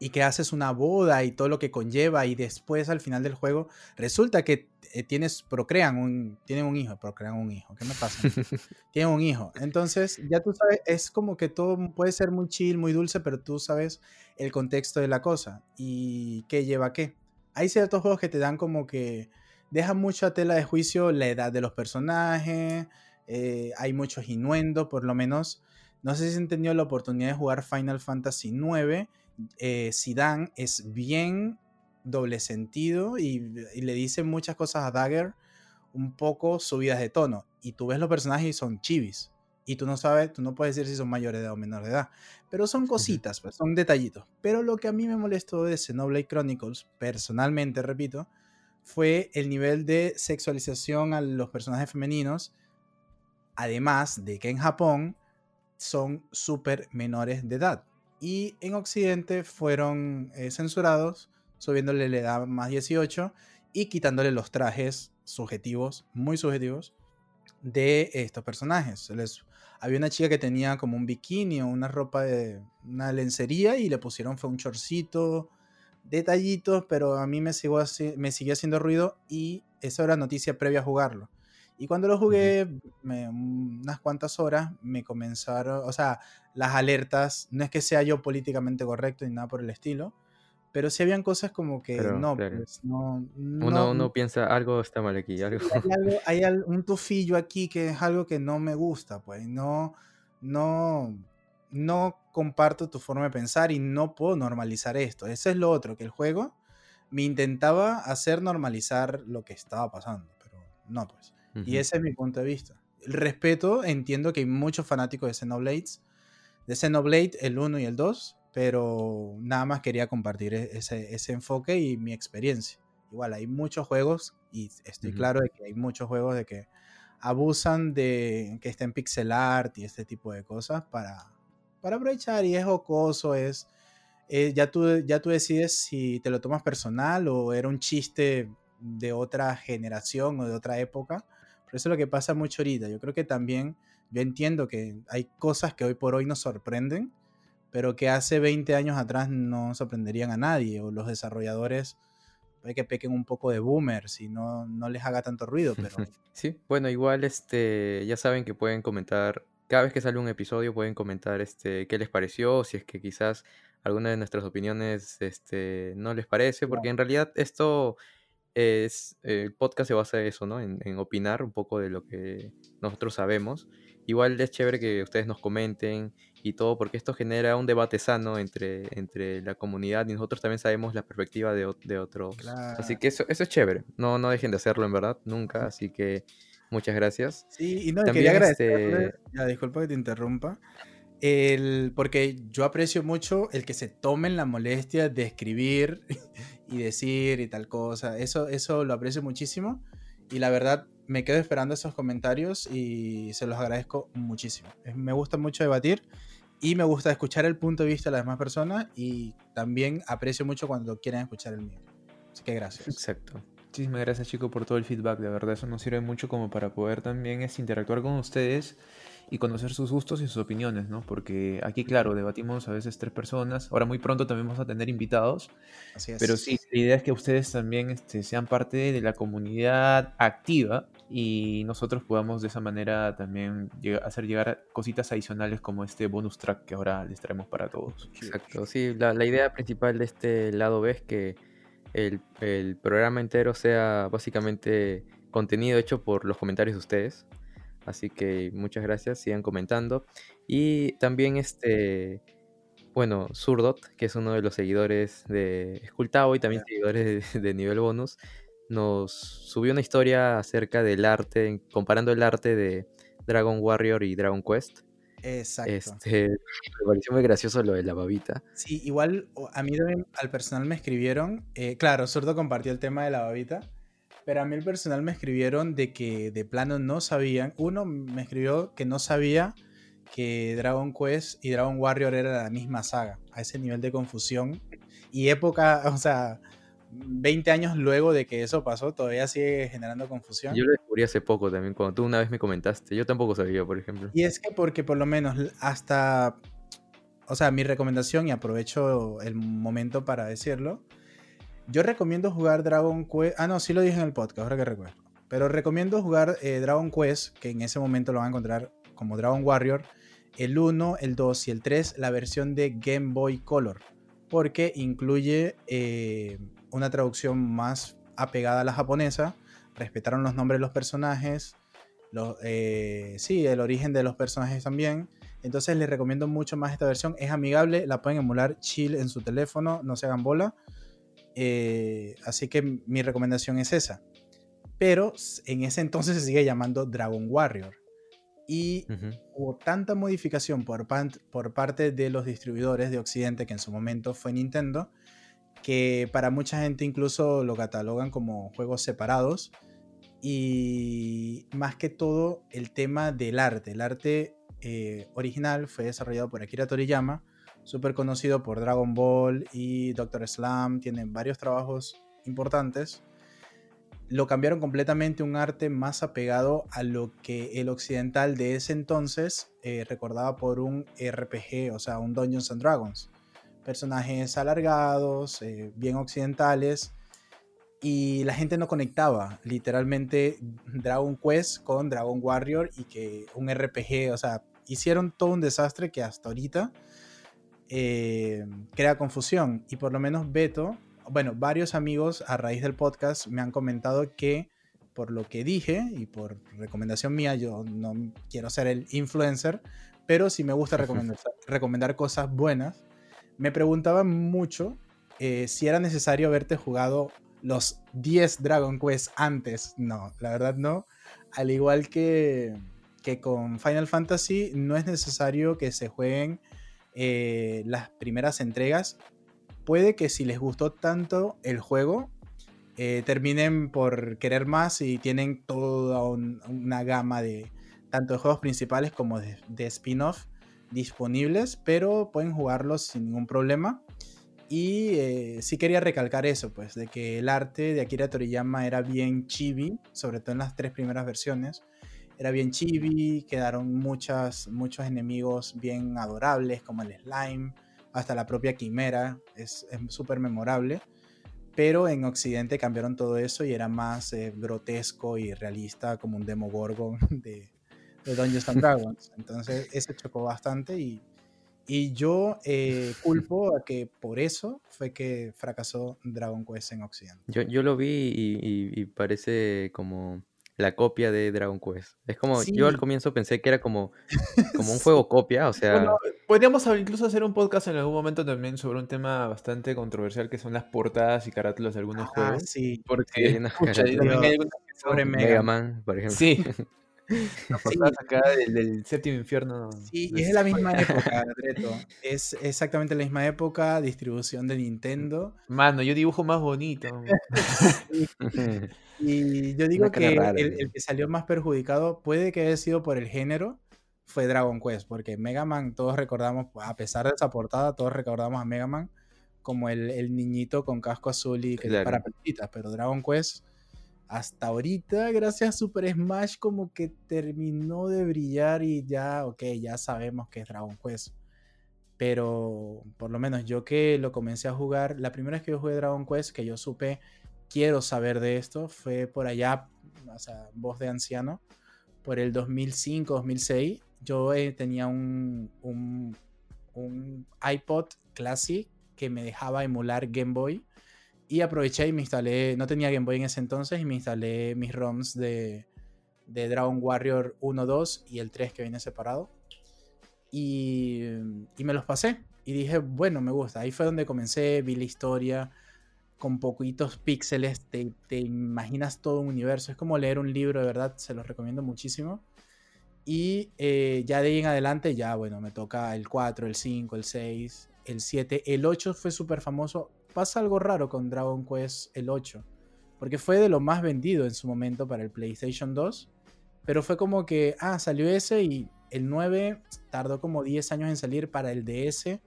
y que haces una boda y todo lo que conlleva y después al final del juego resulta que tienes, procrean un, tienen un hijo, procrean un hijo. ¿Qué me pasa? [laughs] tienen un hijo. Entonces, ya tú sabes, es como que todo puede ser muy chill, muy dulce, pero tú sabes el contexto de la cosa y qué lleva a qué. Hay ciertos juegos que te dan como que dejan mucho a tela de juicio la edad de los personajes, eh, hay muchos innuendos, por lo menos. No sé si han tenido la oportunidad de jugar Final Fantasy IX. Eh, Zidane es bien doble sentido y, y le dice muchas cosas a Dagger un poco subidas de tono. Y tú ves los personajes y son chivis. Y tú no sabes, tú no puedes decir si son mayores de edad o menores de edad. Pero son cositas, pues, son detallitos. Pero lo que a mí me molestó de Xenoblade Chronicles, personalmente, repito, fue el nivel de sexualización a los personajes femeninos. Además de que en Japón son súper menores de edad. Y en Occidente fueron eh, censurados, subiéndole la edad más 18 y quitándole los trajes subjetivos, muy subjetivos, de estos personajes. Les- había una chica que tenía como un bikini o una ropa de una lencería y le pusieron fue un chorcito, detallitos, pero a mí me, sigo me siguió haciendo ruido y eso era noticia previa a jugarlo. Y cuando lo jugué me- unas cuantas horas, me comenzaron, o sea, las alertas, no es que sea yo políticamente correcto ni nada por el estilo, pero sí habían cosas como que Pero, no, claro. pues, no, Uno, no- uno piensa, algo está mal aquí, algo... hay, algo- [laughs] hay un tufillo aquí que es algo que no me gusta, pues no, no, no comparto tu forma de pensar y no puedo normalizar esto. Eso es lo otro, que el juego me intentaba hacer normalizar lo que estaba pasando, pero no, pues. Y Ujú. ese es mi punto de vista. respeto, entiendo que hay muchos fanáticos de Xenoblades, de Xenoblade, el 1 y el 2, pero nada más quería compartir e-, ese, ese enfoque y mi experiencia. Igual, hay muchos juegos, y estoy claro de que hay muchos juegos de que abusan de que estén pixel art y este tipo de cosas para, para aprovechar y es jocoso, es... Eh, ya, tú, ya tú decides si te lo tomas personal o era un chiste de otra generación o de otra época. Pero eso es lo que pasa mucho ahorita. Yo creo que también, yo entiendo que hay cosas que hoy por hoy nos sorprenden, pero que hace 20 años atrás no sorprenderían a nadie, o los desarrolladores puede que pequen un poco de boomers y no, no les haga tanto ruido, [laughs] pero... Sí, bueno, igual este, ya saben que pueden comentar, cada vez que sale un episodio pueden comentar este, qué les pareció, si es que quizás alguna de nuestras opiniones este, no les parece, porque en realidad esto es, el podcast se basa en eso, ¿no? En, opinar un poco de lo que nosotros sabemos. Igual es chévere que ustedes nos comenten y todo, porque esto genera un debate sano entre, entre la comunidad y nosotros también sabemos la perspectiva de, de otros. Así que eso, eso es chévere. No, no dejen de hacerlo, en verdad, nunca. Así que muchas gracias. Sí, y no, también quería agradecer. Este ya, disculpa que te interrumpa. El, porque yo aprecio mucho el que se tomen la molestia de escribir [laughs] y decir y tal cosa. Eso, eso lo aprecio muchísimo. Y la verdad, me quedo esperando esos comentarios y se los agradezco muchísimo. Me gusta mucho debatir y me gusta escuchar el punto de vista de las demás personas y también aprecio mucho cuando quieren escuchar el mío. Así que gracias. Exacto. Muchísimas gracias chicos por todo el feedback, de verdad eso nos sirve mucho como para poder también es interactuar con ustedes y conocer sus gustos y sus opiniones, ¿no? Porque aquí, claro, debatimos a veces tres personas. Ahora muy pronto también vamos a tener invitados. Así es. Pero sí, la idea es que ustedes también este, sean parte de la comunidad activa y nosotros podamos de esa manera también hacer llegar cositas adicionales como este bonus track que ahora les traemos para todos. Exacto, sí, la, la idea principal de este lado B es que el, el programa entero sea básicamente contenido hecho por los comentarios de ustedes. Así que muchas gracias, sigan comentando. Y también este, bueno, Surdot, que es uno de los seguidores de Escultao y también seguidores de, nivel bonus, nos subió una historia acerca del arte, comparando el arte de Dragon Warrior y Dragon Quest. Exacto. Este, [laughs] me pareció muy gracioso lo de la babita. Sí, igual a mí también al personal me escribieron, eh, claro, Surdo compartió el tema de la babita, pero a mí el personal me escribieron de que de plano no sabían. Uno me escribió que no sabía que Dragon Quest y Dragon Warrior era la misma saga. A ese nivel de confusión. Y época, [laughs] o sea, 20 años luego de que eso pasó, todavía sigue generando confusión. Yo lo descubrí hace poco también, cuando tú una vez me comentaste. Yo tampoco sabía, por ejemplo. Y es que porque por lo menos hasta... O sea, mi recomendación, y aprovecho el momento para decirlo, yo recomiendo jugar Dragon Quest. Ah, no, sí lo dije en el podcast, ahora que recuerdo. Pero recomiendo jugar eh, Dragon Quest, que en ese momento lo van a encontrar como Dragon Warrior, el 1, el 2 y el 3, la versión de Game Boy Color, porque incluye eh, una traducción más apegada a la japonesa, respetaron los nombres de los personajes, eh, sí, el origen de los personajes también. Entonces les recomiendo mucho más esta versión. Es amigable, la pueden emular chill en su teléfono, no se hagan bola. Eh, así que mi recomendación es esa. Pero en ese entonces se sigue llamando Dragon Warrior. Y hubo tanta modificación por, por parte de los distribuidores de Occidente, que en su momento fue Nintendo, que para mucha gente incluso lo catalogan como juegos separados. Y más que todo el tema del arte. El arte eh, original fue desarrollado por Akira Toriyama súper conocido por Dragon Ball y Doctor Slam, tienen varios trabajos importantes. Lo cambiaron completamente un arte más apegado a lo que el occidental de ese entonces eh, recordaba por un RPG, o sea, un Dungeons and Dragons. Personajes alargados, eh, bien occidentales, y la gente no conectaba literalmente Dragon Quest con Dragon Warrior y que un RPG, o sea, hicieron todo un desastre que hasta ahorita eh, crea confusión. Y por lo menos Beto, bueno, varios amigos a raíz del podcast me han comentado que por lo que dije y por recomendación mía, yo no quiero ser el influencer, pero sí me gusta [laughs] recomendar, recomendar cosas buenas. Me preguntaban mucho eh, si era necesario haberte jugado los 10 Dragon Quest antes. No, la verdad no. Al igual que, que con Final Fantasy no es necesario que se jueguen eh, las primeras entregas. Puede que si les gustó tanto el juego, eh, terminen por querer más y tienen toda una gama de tanto de juegos principales como de, spin-off disponibles, pero pueden jugarlos sin ningún problema. Y eh, sí quería recalcar eso, pues, de que el arte de Akira Toriyama era bien chibi, sobre todo en las tres primeras versiones. Era bien chibi, quedaron muchas, muchos enemigos bien adorables, como el slime, hasta la propia quimera, es súper memorable pero en Occidente cambiaron todo eso y era más eh, grotesco y realista como un Demogorgon [laughs] de, de Dungeons and Dragons. Entonces, eso chocó bastante y, y yo eh, culpo a que por eso fue que fracasó Dragon Quest en Occidente. Yo, yo lo vi y parece como la copia de Dragon Quest. Es como, yo al comienzo pensé que era como, como un [laughs] juego copia, o sea... podríamos incluso hacer un podcast en algún momento también sobre un tema bastante controversial que son las portadas y carátulas de algunos ah, juegos. Sí, porque sobre [laughs] Mega Man, por ejemplo. Sí. [laughs] acá del, séptimo infierno. Sí, y es de la misma época. [laughs] Es exactamente la misma época, distribución de Nintendo. Mano, yo dibujo más bonito. [laughs] y yo digo que el, que salió más perjudicado puede que haya sido por el género, fue Dragon Quest, porque Mega Man, todos recordamos, a pesar de esa portada, todos recordamos a Mega Man como el, niñito con casco azul y que para pelotitas, pero Dragon Quest hasta ahorita, gracias a Super Smash, como que terminó de brillar y ya, ok, ya sabemos que es Dragon Quest. Pero por lo menos yo que lo comencé a jugar, la primera vez que yo jugué Dragon Quest, que yo supe, quiero saber de esto, fue por allá, o sea, voz de anciano, por el 2005, 2006. Yo eh, tenía un, un, un iPod Classic que me dejaba emular Game Boy y aproveché y me instalé, no tenía Game Boy en ese entonces, y me instalé mis ROMs de, de Dragon Warrior 1, 2 y el 3 que viene separado. Y, y, me los pasé. Y dije, bueno, me gusta. Ahí fue donde comencé, vi la historia con poquitos píxeles, te, te imaginas todo un universo. Es como leer un libro, de verdad, se los recomiendo muchísimo. Y eh, ya de ahí en adelante, ya bueno, me toca el 4, el 5, el 6, el 7. El 8 fue súper famoso pasa algo raro con Dragon Quest el 8, porque fue de lo más vendido en su momento para el PlayStation 2, pero fue como que, ah, salió ese y el 9 tardó como 10 años en salir para el DS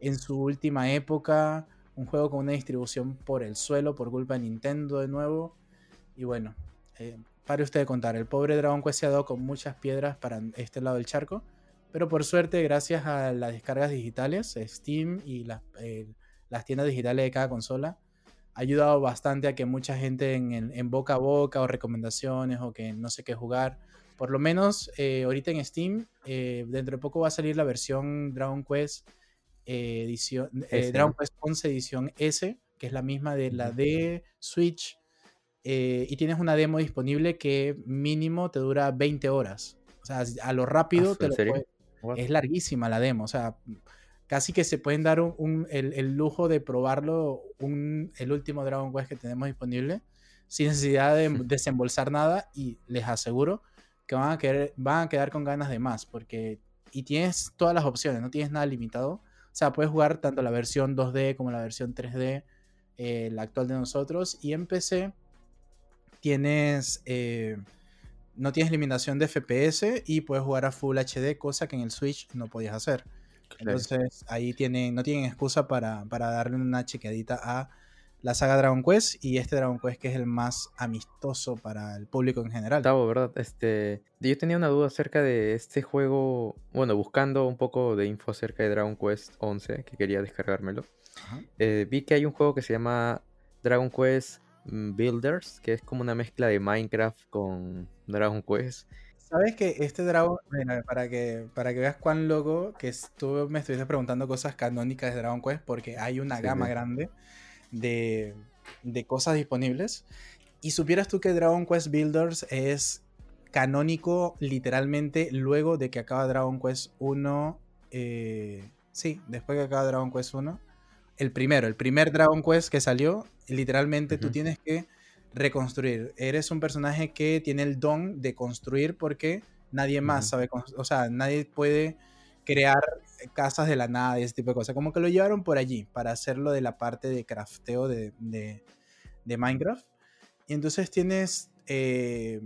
en su última época, un juego con una distribución por el suelo por culpa de Nintendo de nuevo, y bueno, eh, pare usted de contar, el pobre Dragon Quest se ha dado con muchas piedras para este lado del charco, pero por suerte, gracias a las descargas digitales, Steam y la, las tiendas digitales de cada consola, ha ayudado bastante a que mucha gente en, boca a boca o recomendaciones o que no sé qué jugar, por lo menos eh, ahorita en Steam, eh, dentro de poco va a salir la versión Dragon Quest eh, edición, Dragon Quest 11 edición S, que es la misma de la de Switch, y tienes una demo disponible que mínimo te dura 20 horas. O sea, a lo rápido ah, te lo puedes, Es larguísima la demo, o sea, casi que se pueden dar el, lujo de probarlo el último Dragon Quest que tenemos disponible sin necesidad de desembolsar nada y les aseguro que van a, querer, van a quedar con ganas de más porque y tienes todas las opciones, no tienes nada limitado. O sea, puedes jugar tanto la versión 2D como la versión 3D, eh, la actual de nosotros. Y en PC tienes, eh, no tienes limitación de FPS y puedes jugar a Full HD, cosa que en el Switch no podías hacer. Entonces ahí tienen, no tienen excusa para, darle una chequeadita a la saga Dragon Quest y este Dragon Quest que es el más amistoso para el público en general. Tavo, ¿verdad? Este, yo tenía una duda acerca de este juego, bueno, buscando un poco de info acerca de Dragon Quest 11, que quería descargármelo. Eh, vi que hay un juego que se llama Dragon Quest mm, Builders, que es como una mezcla de Minecraft con Dragon Quest. Sabes que este dragón, para que, para que veas cuán loco que tú me estuviste preguntando cosas canónicas de Dragon Quest, porque hay una gama grande de, cosas disponibles. Y supieras tú que Dragon Quest Builders es canónico literalmente luego de que acaba Dragon Quest 1. Eh, sí, después que acaba Dragon Quest 1. El primero, el primer Dragon Quest que salió, literalmente tú tienes que reconstruir. Eres un personaje que tiene el don de construir porque Nadie más sabe, o sea, nadie puede crear casas de la nada y ese tipo de cosas. Como que lo llevaron por allí para hacerlo de la parte de crafteo de, de- de Minecraft. Y entonces tienes eh,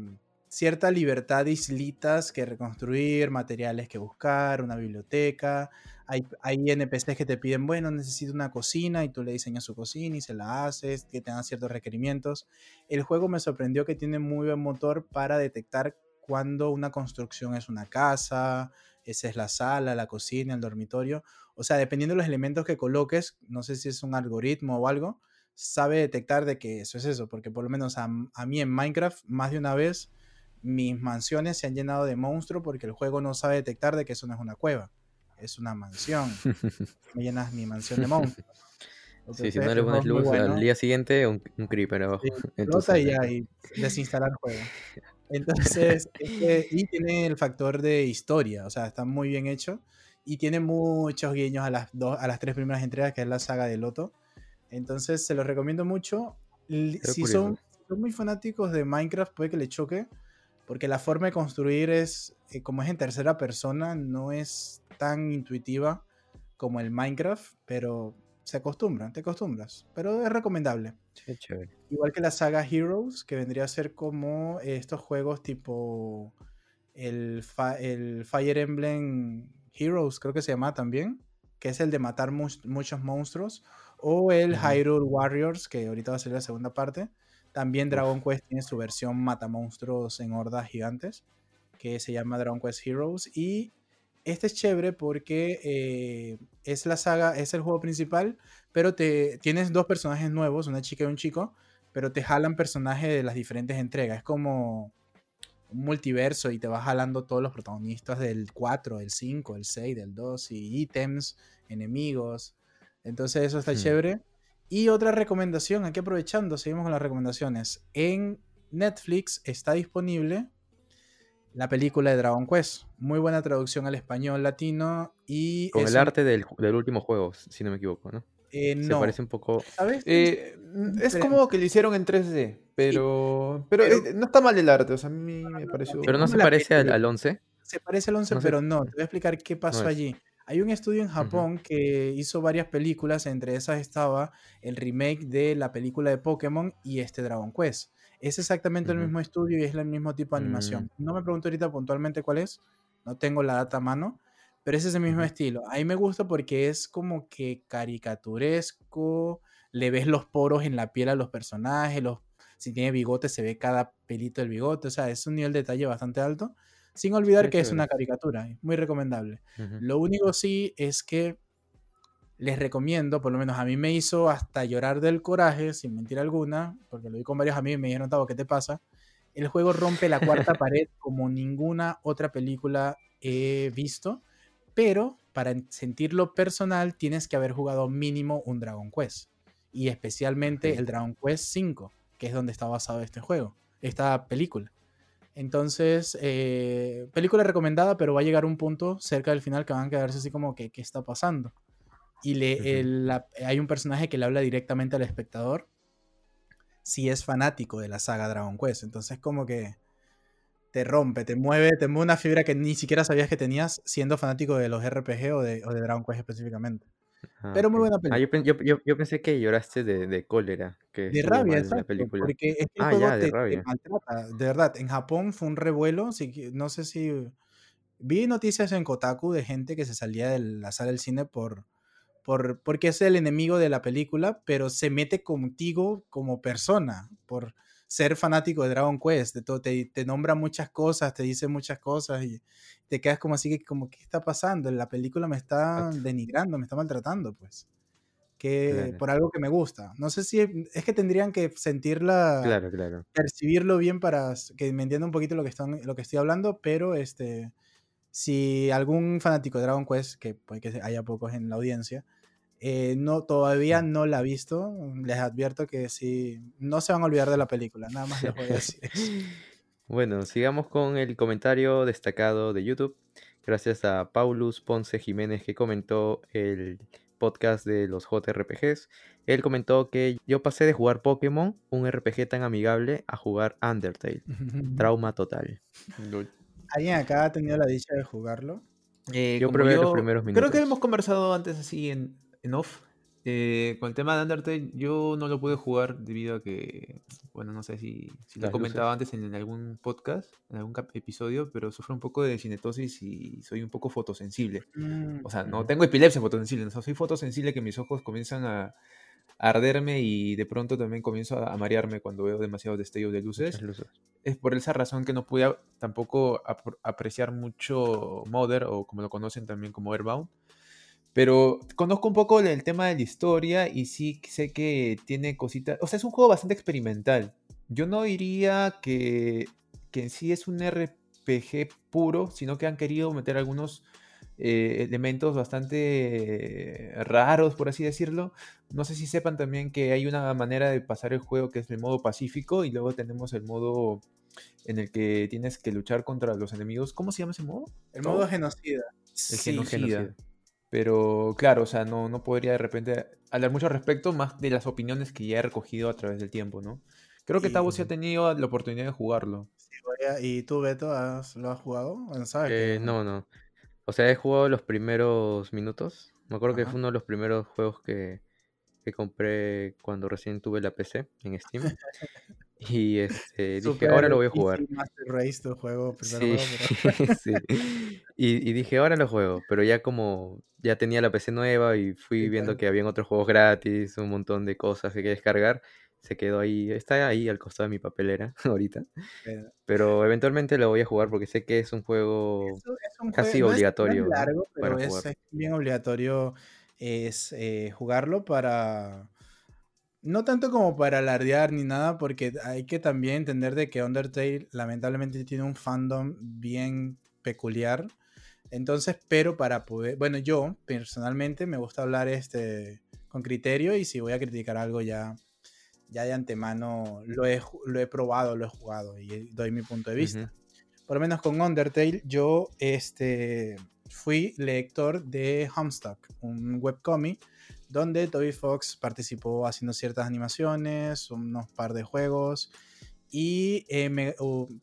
cierta libertad de islitas que reconstruir, materiales que buscar, una biblioteca. Hay, hay NPCs que te piden, bueno, necesito una cocina y tú le diseñas su cocina y se la haces, que tengan ciertos requerimientos. El juego me sorprendió que tiene muy buen motor para detectar cuando una construcción es una casa, esa es la sala, la cocina, el dormitorio. O sea, dependiendo de los elementos que coloques, no sé si es un algoritmo o algo, sabe detectar de que eso es eso, porque por lo menos a, a mí en Minecraft más de una vez mis mansiones se han llenado de monstruos porque el juego no sabe detectar de que eso no es una cueva, es una mansión. [laughs] Me llenas mi mansión de monstruos. Sí, si Entonces, no le pones luz bueno. al día siguiente, un, un creeper abajo. Sí, en [laughs] tu explota y desinstalar el juego. Entonces, [laughs] este, y tiene el factor de historia, o sea, está muy bien hecho. Y tiene muchos guiños a las, dos, a las tres primeras entregas, que es la saga de Loto. Entonces, se los recomiendo mucho. Qué Si curioso. son, si son muy fanáticos de Minecraft, puede que le choque, porque la forma de construir es, eh, como es en tercera persona, no es tan intuitiva como el Minecraft, pero se acostumbran, te acostumbras. Pero es recomendable. Qué chévere. Igual que la saga Heroes, que vendría a ser como estos juegos tipo el, Fire Emblem Heroes, creo que se llama también, que es el de matar muchos monstruos, o el. Hyrule Warriors, que ahorita va a ser la segunda parte. También. Dragon Quest tiene su versión mata monstruos en hordas gigantes, que se llama Dragon Quest Heroes. Y este es chévere porque eh, es la saga, es el juego principal, pero te tienes dos personajes nuevos, una chica y un chico, pero te jalan personajes de las diferentes entregas. Es como un multiverso y te vas jalando todos los protagonistas del 4, del 5, del 6, del 2 y ítems, enemigos. Entonces eso está Hmm. chévere. Y otra recomendación, aquí aprovechando, seguimos con las recomendaciones. En Netflix está disponible la película de Dragon Quest. Muy buena traducción al español latino y Con es el un- arte del, del último juego, si no me equivoco, ¿no? eh, Se no, parece un poco. ¿sabes? Eh, es Pero- como que lo hicieron en 3D, pero, pero, pero- eh, no está mal el arte, o sea, a mí me pareció... Pero no se parece al, al 11. Se parece al 11, No sé. pero no. Te voy a explicar qué pasó allí. Hay un estudio en Japón que hizo varias películas, entre esas estaba el remake de la película de Pokémon y este Dragon Quest. Es exactamente el mismo estudio y es el mismo tipo de animación. No me pregunto ahorita puntualmente cuál es, no tengo la data a mano, pero es ese mismo estilo. A mí me gusta porque es como que caricaturesco, le ves los poros en la piel a los personajes, los, si tiene bigote se ve cada pelito del bigote, o sea, es un nivel de detalle bastante alto. Sin olvidar Qué que es una caricatura, muy recomendable. Lo único sí es que les recomiendo, por lo menos a mí me hizo hasta llorar del coraje, sin mentir alguna, porque lo vi con varios amigos y me dijeron, Tavo, ¿qué te pasa? El juego rompe la cuarta [laughs] pared como ninguna otra película he visto, pero para en- sentirlo personal tienes que haber jugado mínimo un Dragon Quest, y especialmente el Dragon Quest 5, que es donde está basado este juego, esta película. Entonces, eh, película recomendada, pero va a llegar un punto cerca del final que van a quedarse así como que, ¿qué está pasando? Y le, Ujú. el- la- hay un personaje que le habla directamente al espectador si es fanático de la saga Dragon Quest. Entonces, como que te rompe, te mueve, te mueve una fibra que ni siquiera sabías que tenías siendo fanático de los RPG o de, o de Dragon Quest específicamente. Ah, Pero muy buena Ah, película. yo, pen- yo, yo- yo pensé que lloraste de, de cólera, que De rabia, mal la exacto. película. Porque es que Ah, ya, de te, te rabia. maltrata. De verdad, en Japón fue un revuelo. que no sé si. Vi noticias en Kotaku de gente que se salía de la sala del cine por, por porque es el enemigo de la película, pero se mete contigo como persona por ser fanático de Dragon Quest. De todo, te, te nombra muchas cosas, te dice muchas cosas y te quedas como así que como ¿qué está pasando? La película me está denigrando, me está maltratando, pues. Que Claro. por algo que me gusta. No sé si es que tendrían que sentirla Claro, claro. percibirlo bien para que me entienda un poquito lo que, están, lo que estoy hablando, pero este, si algún fanático de Dragon Quest, que puede que haya pocos en la audiencia, eh, no, todavía no la ha visto, les advierto que sí, no se van a olvidar de la película, nada más les voy a decir eso. [laughs] Bueno, sigamos con el comentario destacado de YouTube. Gracias a Paulus Ponce Jiménez que comentó el podcast de los JRPGs. Él comentó que yo pasé de jugar Pokémon, un RPG tan amigable, a jugar Undertale. [laughs] Trauma total. ¿Alguien acá ha tenido la dicha de jugarlo? Eh, Yo probé los primeros Creo que minutos. hemos conversado antes así en, en off. eh, con el tema de Undertale, yo no lo pude jugar debido a que, bueno, no sé si, si lo he comentado antes en, en algún podcast, en algún episodio, pero sufro un poco de cinetosis y soy un poco fotosensible. Mm, O sea, no tengo epilepsia fotosensible, o sea, soy fotosensible que mis ojos comienzan a, a arderme y de pronto también comienzo a, a marearme cuando veo demasiados destellos de luces. Es por esa razón que no pude tampoco apr- apreciar mucho Mother o como lo conocen también como Airbound. Pero conozco un poco el tema de la historia y sí sé que tiene cositas. O sea, es un juego bastante experimental. Yo no diría que, que en sí es un RPG puro, sino que han querido meter algunos eh, elementos bastante raros, por así decirlo. No sé si sepan también que hay una manera de pasar el juego que es el modo pacífico y luego tenemos el modo en el que tienes que luchar contra los enemigos. ¿Cómo se llama ese modo? El modo genocida. El Sí, genocida. genocida. Pero claro, o sea, no, no podría de repente hablar mucho al respecto, más de las opiniones que ya he recogido a través del tiempo, ¿no? Creo que Y- Tavo sí ha tenido la oportunidad de jugarlo. ¿Y tú, Beto, has- lo has jugado? Sabes que Eh, no, no. O sea, he jugado los primeros minutos. Me acuerdo que fue uno de los primeros juegos que, que compré cuando recién tuve la PC en Steam. [laughs] Y este, dije, ahora lo voy a jugar. Master Race, tu juego, Sí, juego, [laughs] sí. Y, y dije, ahora lo juego. Pero ya como ya tenía la PC nueva y fui Sí, viendo claro. que habían otros juegos gratis, un montón de cosas que descargar, se quedó ahí, está ahí al costado de mi papelera [laughs] ahorita. pero- Pero eventualmente lo voy a jugar porque sé que es un juego es un casi juego- obligatorio, es largo, pero para es, jugar. es bien obligatorio es eh, jugarlo para... No tanto como para alardear ni nada, porque hay que también entender de que Undertale lamentablemente tiene un fandom bien peculiar. Entonces, pero para poder... Bueno, yo personalmente me gusta hablar este, con criterio y si voy a criticar algo ya, ya de antemano lo he, lo he probado, lo he jugado y doy mi punto de vista Ujú. por lo menos con Undertale, yo este, fui lector de Homestuck, un webcomic donde Toby Fox participó haciendo ciertas animaciones, unos par de juegos y eh,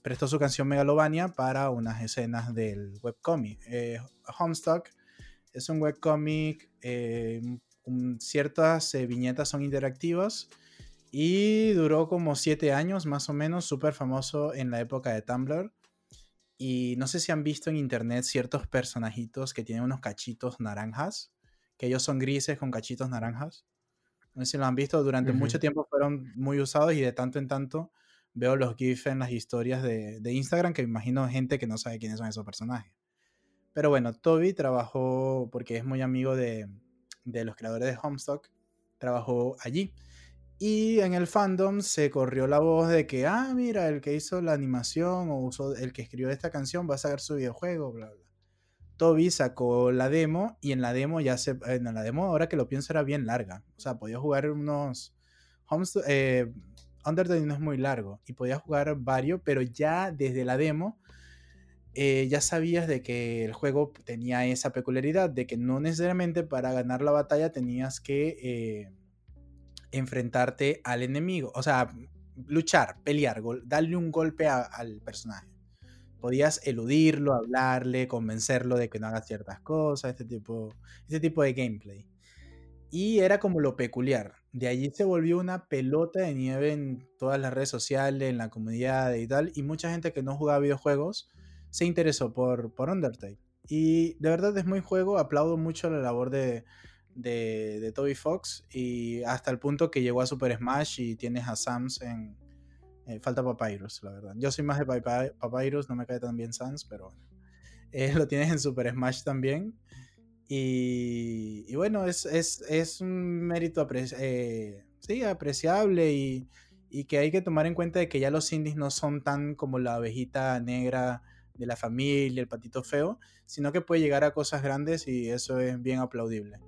prestó su canción Megalovania para unas escenas del webcomic. Eh, Homestuck es un webcomic, eh, ciertas eh, viñetas son interactivas y duró como siete años más o menos, súper famoso en la época de Tumblr. Y no sé si han visto en internet ciertos personajitos que tienen unos cachitos naranjas, que ellos son grises con cachitos naranjas. No sé si lo han visto, durante mucho tiempo fueron muy usados y de tanto en tanto veo los GIFs en las historias de, de Instagram que me imagino gente que no sabe quiénes son esos personajes. Pero bueno, Toby trabajó, porque es muy amigo de, de los creadores de Homestuck, trabajó allí. Y en el fandom se corrió la voz de que, ah, mira, el que hizo la animación o usó, el que escribió esta canción va a sacar su videojuego, bla, bla. Toby sacó la demo y en la demo ya se. En la demo, ahora que lo pienso, era bien larga. O sea, podía jugar unos. Homestu- eh, Undertale no es muy largo y podías jugar varios, pero ya desde la demo eh, ya sabías de que el juego tenía esa peculiaridad de que no necesariamente para ganar la batalla tenías que eh, enfrentarte al enemigo, o sea, luchar, pelear, darle un golpe al personaje. Podías eludirlo, hablarle, convencerlo de que no haga ciertas cosas, este tipo, este tipo de gameplay. Y era como lo peculiar. De allí se volvió una pelota de nieve en todas las redes sociales, en la comunidad y tal. Y mucha gente que no jugaba videojuegos se interesó por, por Undertale. Y de verdad es muy juego. Aplaudo mucho la labor de, de, de Toby Fox. Y hasta el punto que llegó a Super Smash y tienes a Sans en. Eh, falta Papyrus, la verdad. Yo soy más de Papyrus, no me cae tan bien Sans, pero bueno. [laughs] Eh, lo tienes en Super Smash también. Y, bueno, es, es, es un mérito eh, apreciable y, y que hay que tomar en cuenta de que ya los indies no son tan como la abejita negra de la familia, el patito feo, sino que puede llegar a cosas grandes y eso es bien aplaudible.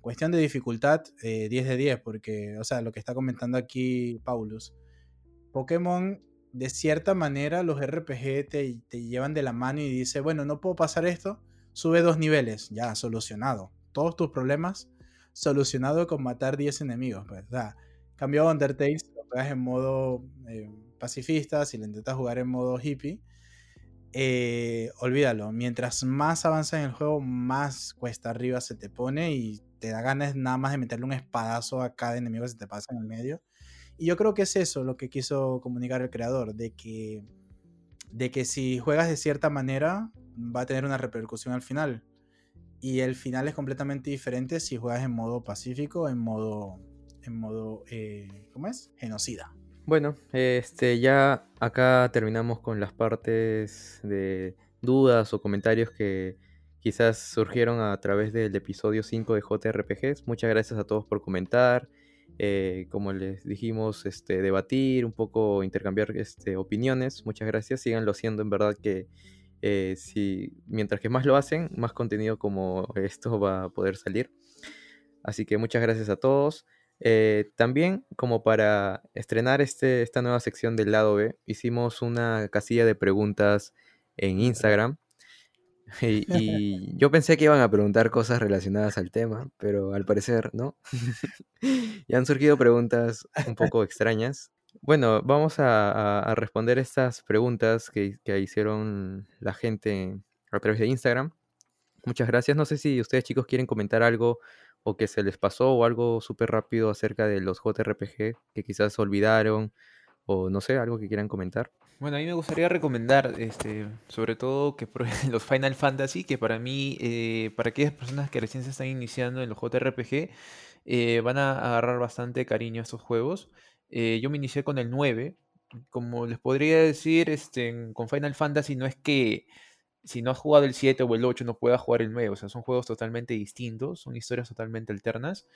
Cuestión de dificultad, eh, 10 de 10, porque, o sea, lo que está comentando aquí Paulus, Pokémon, de cierta manera, los RPG te, te llevan de la mano y dice, bueno, no puedo pasar esto, sube dos niveles, ya, solucionado. Todos tus problemas solucionado con matar 10 enemigos. Pues, o a Undertale, si lo juegas en modo eh, pacifista, si lo intentas jugar en modo hippie, eh, olvídalo. Mientras más avanzas en el juego, más cuesta arriba se te pone y te da ganas nada más de meterle un espadazo a cada enemigo que se te pasa en el medio. Y yo creo que es eso lo que quiso comunicar el creador, de que, de que si juegas de cierta manera va a tener una repercusión al final. Y el final es completamente diferente si juegas en modo pacífico, en modo, en modo, eh, ¿cómo es? Genocida. Bueno, este ya acá terminamos con las partes de dudas o comentarios que quizás surgieron a través del episodio 5 de JRPGs. Muchas gracias a todos por comentar. Eh, como les dijimos, este, debatir, un poco intercambiar este, opiniones. Muchas gracias. Síganlo haciendo, en verdad que eh, si, mientras que más lo hacen, más contenido como [laughs] esto va a poder salir. Así que muchas gracias a todos. Eh, también, como para estrenar este, esta nueva sección del lado B, hicimos una casilla de preguntas en Instagram. [laughs] Y, yo pensé que iban a preguntar cosas relacionadas al tema, pero al parecer no. [laughs] y han surgido preguntas un poco extrañas. Bueno, vamos a, responder estas preguntas que, que, hicieron la gente a través de Instagram. Muchas gracias. No sé si ustedes chicos quieren comentar algo o que se les pasó o algo súper rápido acerca de los JRPG que quizás olvidaron o no sé, algo que quieran comentar. Bueno, a mí me gustaría recomendar, este, sobre todo que prueben [laughs] los Final Fantasy, que para mí, eh, para aquellas personas que recién se están iniciando en los JRPG, eh, van a agarrar bastante cariño a estos juegos. Eh, yo me inicié con el 9. Como les podría decir, este, con Final Fantasy no es que si no has jugado el 7 o el 8 no puedas jugar el 9. O sea, son juegos totalmente distintos, son historias totalmente alternas.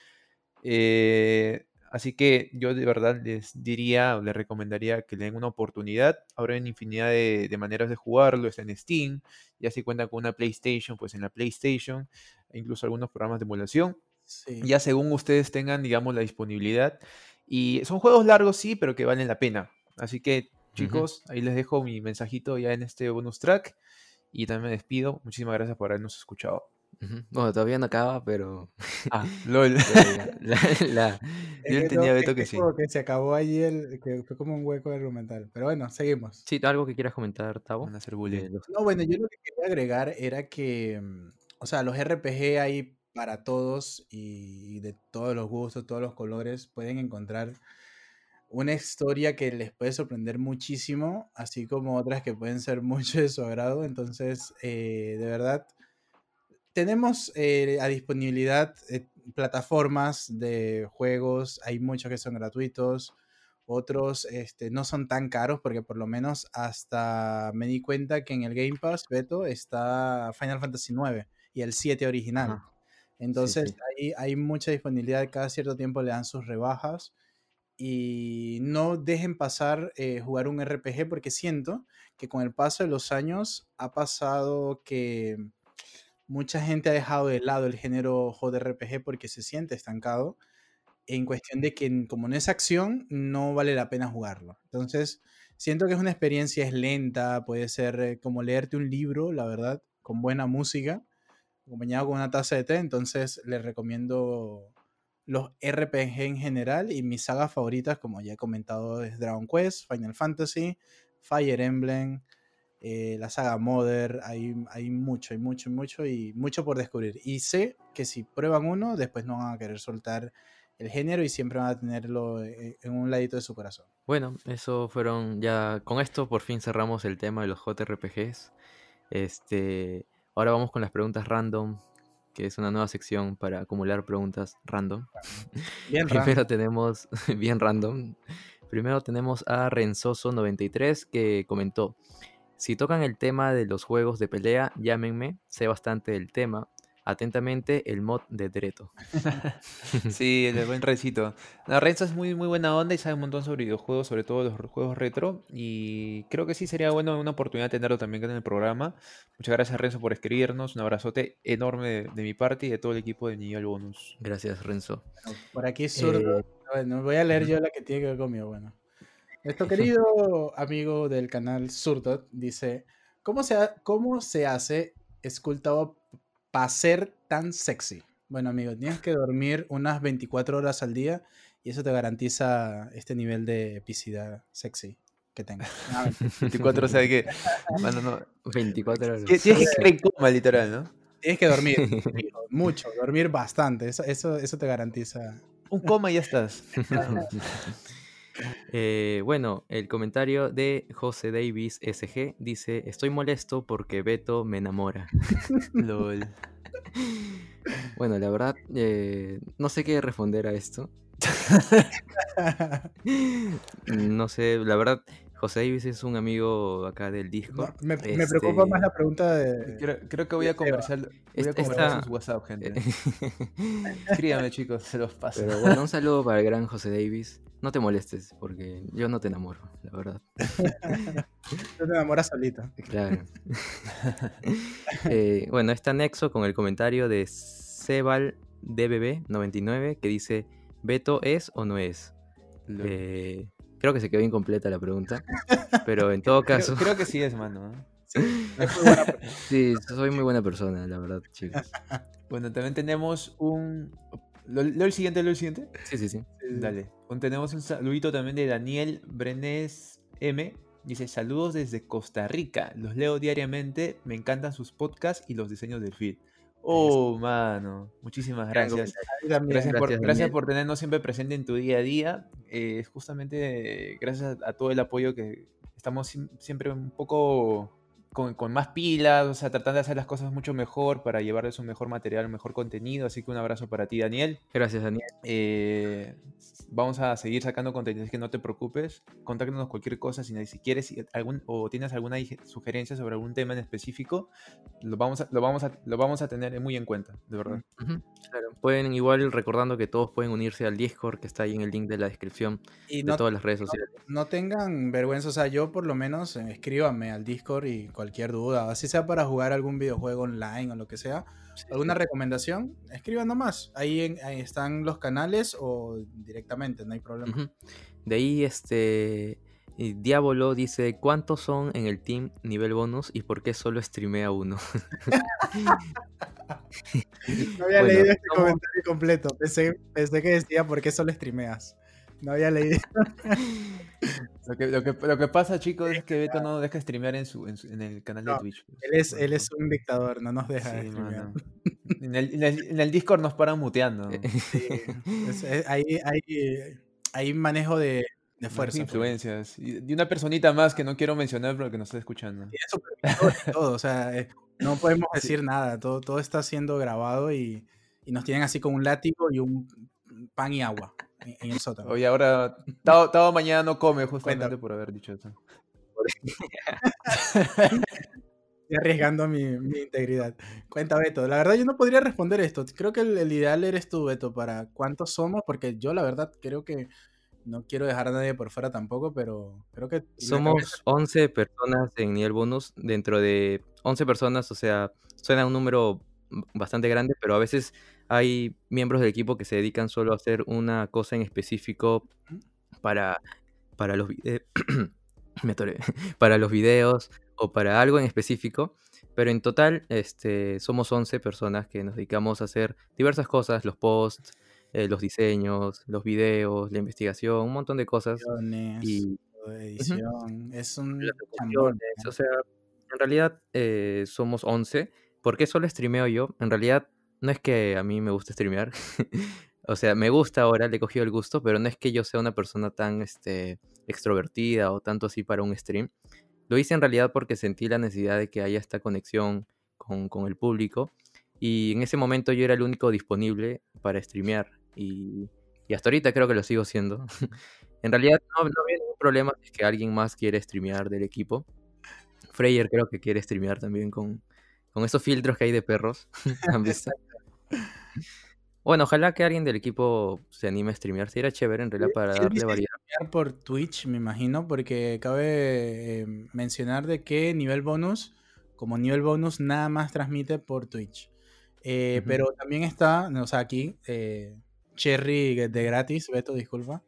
Eh, así que yo de verdad les diría o les recomendaría que le den una oportunidad. Ahora hay infinidad de, maneras de jugarlo. Está en Steam. Ya si cuentan con una PlayStation, pues en la PlayStation. E incluso algunos programas de emulación. Ya según ustedes tengan, digamos, la disponibilidad. Y son juegos largos, sí, pero que valen la pena. Así que, chicos, ahí les dejo mi mensajito ya en este bonus track. Y también me despido. Muchísimas gracias por habernos escuchado. Bueno, todavía no acaba, pero. Ah, [laughs] LOL. [laughs] la, Yo entendía, Beto, que sí. Que se acabó allí, el, que fue como un hueco argumental. Pero bueno, seguimos. Sí, ¿algo que quieras comentar, Tavo? No, bueno, yo lo que quería agregar era que. Mm, o sea, los RPG hay para todos y de todos los gustos, todos los colores. Pueden encontrar una historia que les puede sorprender muchísimo, así como otras que pueden ser [laughs] mucho de su agrado. Entonces, eh, de verdad, tenemos eh, a disponibilidad eh, plataformas de juegos, hay muchos que son gratuitos, otros este, no son tan caros porque por lo menos hasta me di cuenta que en el Game Pass, Beto, está Final Fantasy IX y el 7 original. Entonces Ahí hay mucha disponibilidad, cada cierto tiempo le dan sus rebajas y no dejen pasar eh, jugar un RPG porque siento que con el paso de los años ha pasado que mucha gente ha dejado de lado el género JRPG porque se siente estancado en cuestión de que como no es acción no vale la pena jugarlo. Entonces siento que es una experiencia, lenta, puede ser eh, como leerte un libro, la verdad, con buena música, acompañado con una taza de té, entonces les recomiendo los RPG en general y mis sagas favoritas, como ya he comentado, es Dragon Quest, Final Fantasy, Fire Emblem, eh, la saga Mother, hay, hay mucho, hay mucho, mucho y mucho por descubrir. Y sé que si prueban uno, después no van a querer soltar el género y siempre van a tenerlo eh, en un ladito de su corazón. Bueno, eso fueron ya, con esto por fin cerramos el tema de los JRPGs. Este, ahora vamos con las preguntas random que es una nueva sección para acumular preguntas random. Bien [laughs] Primero tenemos, [laughs] bien random. Primero tenemos a Renzoso93 que comentó, si tocan el tema de los juegos de pelea, llámenme, sé bastante del tema, Atentamente, el mod de Dreto. [laughs] [laughs] sí, el buen Rencito. La Renzo es muy, muy buena onda y sabe un montón sobre videojuegos, sobre todo los juegos retro. Y creo que sí sería bueno una oportunidad tenerlo también en el programa. Muchas gracias, Renzo, por escribirnos. Un abrazote enorme de, mi parte y de todo el equipo de Nivel Bonus. Gracias, Renzo. por aquí es zurdo. Eh, bueno, voy a leer yo la que tiene que ver conmigo. Bueno. Nuestro [laughs] querido amigo del canal Surtot dice: ¿Cómo se, cómo se hace escultado para ser tan sexy? Bueno, amigo, tienes que dormir unas 24 horas al día y eso te garantiza este nivel de epicidad sexy que tengo. 24 o sea que. Bueno, no. 24 horas. Tienes que estar en coma, literal, ¿no? Tienes que dormir [laughs] mucho, dormir bastante. Eso, eso, eso te garantiza. Un coma y ya estás. [laughs] Eh, bueno, el comentario de José Davis SG dice: Estoy molesto porque Beto me enamora. [laughs] LOL. Bueno, la verdad, eh, no sé qué responder a esto. [laughs] No sé, la verdad, José Davis es un amigo acá del No, Discord. me, me preocupa más Este, la pregunta de. Creo, creo que voy a conversar, voy a Esta- conversar sus WhatsApp, gente. [laughs] Escríbame, chicos, se los paso. Pero bueno, un saludo para el gran José Davis. No te molestes, porque yo no te enamoro, la verdad. [laughs] Tú te enamoras solito. Claro. [laughs] Eh, bueno, está nexo con el comentario de Sebal DBB99 que dice: ¿Beto es o no es? Eh, creo que se quedó incompleta la pregunta, pero en todo [laughs] caso, creo que sí es, mano. Es muy buena persona. [laughs] sí, soy muy buena persona, la verdad, chicos. [laughs] Bueno, también tenemos un. ¿Lo, leo el siguiente? ¿Leo el siguiente? Sí, sí, sí. Dale. Un- tenemos un saludito también de Daniel Brenes M. Dice: Saludos desde Costa Rica. Los leo diariamente. Me encantan sus podcasts y los diseños del feed. Oh, mano. Muchísimas gracias. Gracias, por, Gracias, tenernos siempre presente en tu día a día. Eh, justamente eh, gracias a, a todo el apoyo que estamos siempre un poco con, con más pilas, o sea, tratando de hacer las cosas mucho mejor para llevarles un mejor material, un mejor contenido. Así que un abrazo para ti, Daniel. Gracias, Daniel. Eh, vamos a seguir sacando contenido, así que no te preocupes. Contáctanos cualquier cosa si, si quieres si algún, o tienes alguna sugerencia sobre algún tema en específico. Lo vamos a, lo vamos a, lo vamos a tener muy en cuenta, de verdad. Ujú, claro. Pueden igual recordando que todos pueden unirse al Discord que está ahí en el link de la descripción Y de no, todas las redes sociales. no tengan vergüenza, o sea, yo por lo menos eh, escríbanme al Discord y cualquier duda, así sea para jugar algún videojuego online o lo que sea, alguna recomendación, escriban nomás. Ahí, en- ahí están los canales o directamente, no hay problema. De ahí, este. Diablo dice: ¿Cuántos son en el team nivel bonus y por qué solo streamea uno? [laughs] No había Bueno, leído este comentario completo, pensé, pensé que decía por qué solo streameas. No había leído. [laughs] Lo que, lo, que, lo que pasa, chicos, es que Beto no deja streamear en, su, en, su- en el canal de No, Twitch. Él es, él es eso. un dictador, no nos deja Sí, streamear. En el, en, el, en el Discord nos paran muteando. [laughs] Sí, es- es- hay, hay, hay manejo de, de pues. influencias. Y una personita más que no quiero mencionar pero que nos está escuchando. Y todo, o sea, eh, no podemos decir nada, todo, todo está siendo grabado y, y nos tienen así con un látigo y un pan y agua en, el sótano. Oye, ahora Tao, Tao mañana no come justamente Cuéntame. por haber dicho eso. Estoy arriesgando mi, mi integridad. Cuenta, Beto. La verdad, yo no podría responder esto. Creo que el, el ideal eres tú, Beto, para cuántos somos, porque yo, la verdad, creo que no quiero dejar a nadie por fuera tampoco, pero creo que. Somos 11 personas en nivel bonus. Dentro de 11 personas, o sea, suena un número bastante grande, pero a veces hay miembros del equipo que se dedican solo a hacer una cosa en específico para, para los vide- [clears throat] me atoré. [laughs] para los videos o para algo en específico. Pero en total, este, somos 11 personas que nos dedicamos a hacer diversas cosas, los posts, eh, los diseños, los videos, la investigación, un montón de cosas. Y edición. Es un locuciones, o sea, en realidad eh, somos 11. ¿Por qué solo streameo yo? En realidad no es que a mí me guste streamear. [laughs] o sea, me gusta ahora, le he cogido el gusto, pero no es que yo sea una persona tan este, extrovertida o tanto así para un stream. Lo hice en realidad porque sentí la necesidad de que haya esta conexión con, con el público. Y en ese momento yo era el único disponible para streamear. Y, y hasta ahorita creo que lo sigo siendo. [laughs] en realidad no, no veo ningún problema es que alguien más quiere streamear del equipo. Freyer creo que quiere streamear también con, con esos filtros que hay de perros. [laughs] Bueno, ojalá que alguien del equipo se anime a streamear. Sería chévere en realidad para Sí, darle variedad. streamear por Twitch, me imagino, porque cabe eh, mencionar de que nivel bonus, como nivel bonus, nada más transmite por Twitch. Eh. Pero también está, o sea, aquí, eh, Cherry de gratis, Beto, disculpa.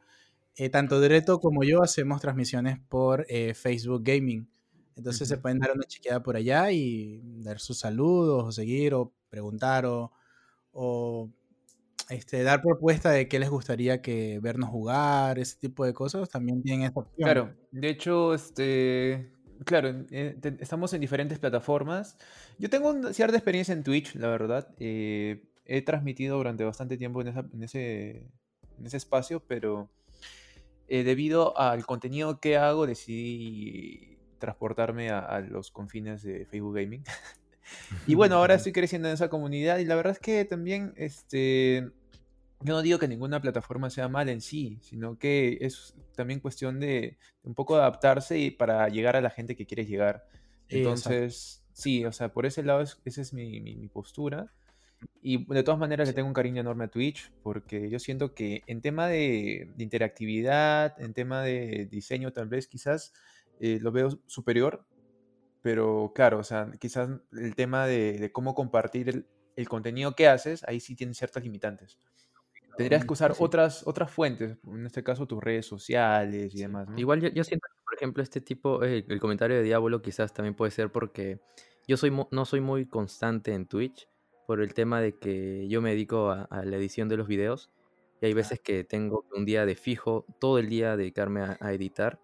Eh, tanto Dreto como yo hacemos transmisiones por eh, Facebook Gaming. Entonces se pueden dar una chequeada por allá y dar sus saludos, o seguir, o preguntar, o, o este, dar propuesta de qué les gustaría que vernos jugar, ese tipo de cosas, también tienen esa opción. Claro, de hecho, este, claro, eh, te- estamos en diferentes plataformas. Yo tengo una cierta experiencia en Twitch, la verdad. eh, he transmitido durante bastante tiempo en, esa- en ese, en ese espacio, pero eh, debido al contenido que hago, decidí transportarme a, a los confines de Facebook Gaming. [laughs] Y bueno, ahora estoy creciendo en esa comunidad y la verdad es que también, este, yo no digo que ninguna plataforma sea mala en sí, sino que es también cuestión de un poco adaptarse y para llegar a la gente que quieres llegar. Sí, exacto. Entonces, sí, o sea, por ese lado es- esa es mi, mi- mi postura. Y de todas maneras le tengo un cariño enorme a Twitch porque yo siento que en tema de, de interactividad, en tema de diseño tal vez quizás eh, lo veo superior, pero claro, o sea, quizás el tema de, de cómo compartir el, el contenido que haces, ahí sí tiene ciertas limitantes. Tendrías que usar Sí. otras, otras fuentes, en este caso tus redes sociales y demás, ¿no? Igual yo, yo siento que, por ejemplo, este tipo, eh, el comentario de Diablo quizás también puede ser porque yo soy no soy muy constante en Twitch por el tema de que yo me dedico a, a la edición de los videos y hay veces que tengo un día de fijo, todo el día dedicarme a, a editar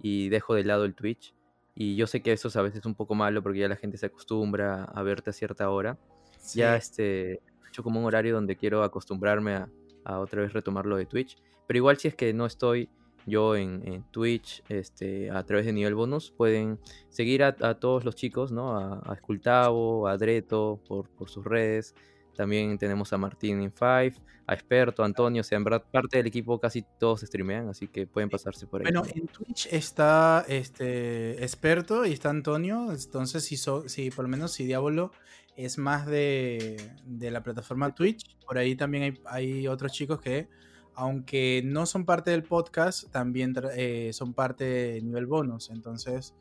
y dejo de lado el Twitch. Y yo sé que eso es a veces un poco malo porque ya la gente se acostumbra a verte a cierta hora. Ya este, he hecho como un horario donde quiero acostumbrarme a, a otra vez retomar lo de Twitch. Pero igual si es que no estoy yo en, en Twitch este, a través de nivel bonus, pueden seguir a, a todos los chicos, ¿no? A, a Escultavo, a Dreto por, por sus redes. También tenemos a Martín in Five, a Experto, a Antonio, o sea, en verdad parte del equipo casi todos streamean, así que pueden pasarse por ahí. Bueno, en Twitch está este experto y está Antonio. Entonces, si, so- si por lo menos si Diablo es más de, de la plataforma Twitch, por ahí también hay, hay otros chicos que, aunque no son parte del podcast, también eh, son parte de nivel bonus. Entonces,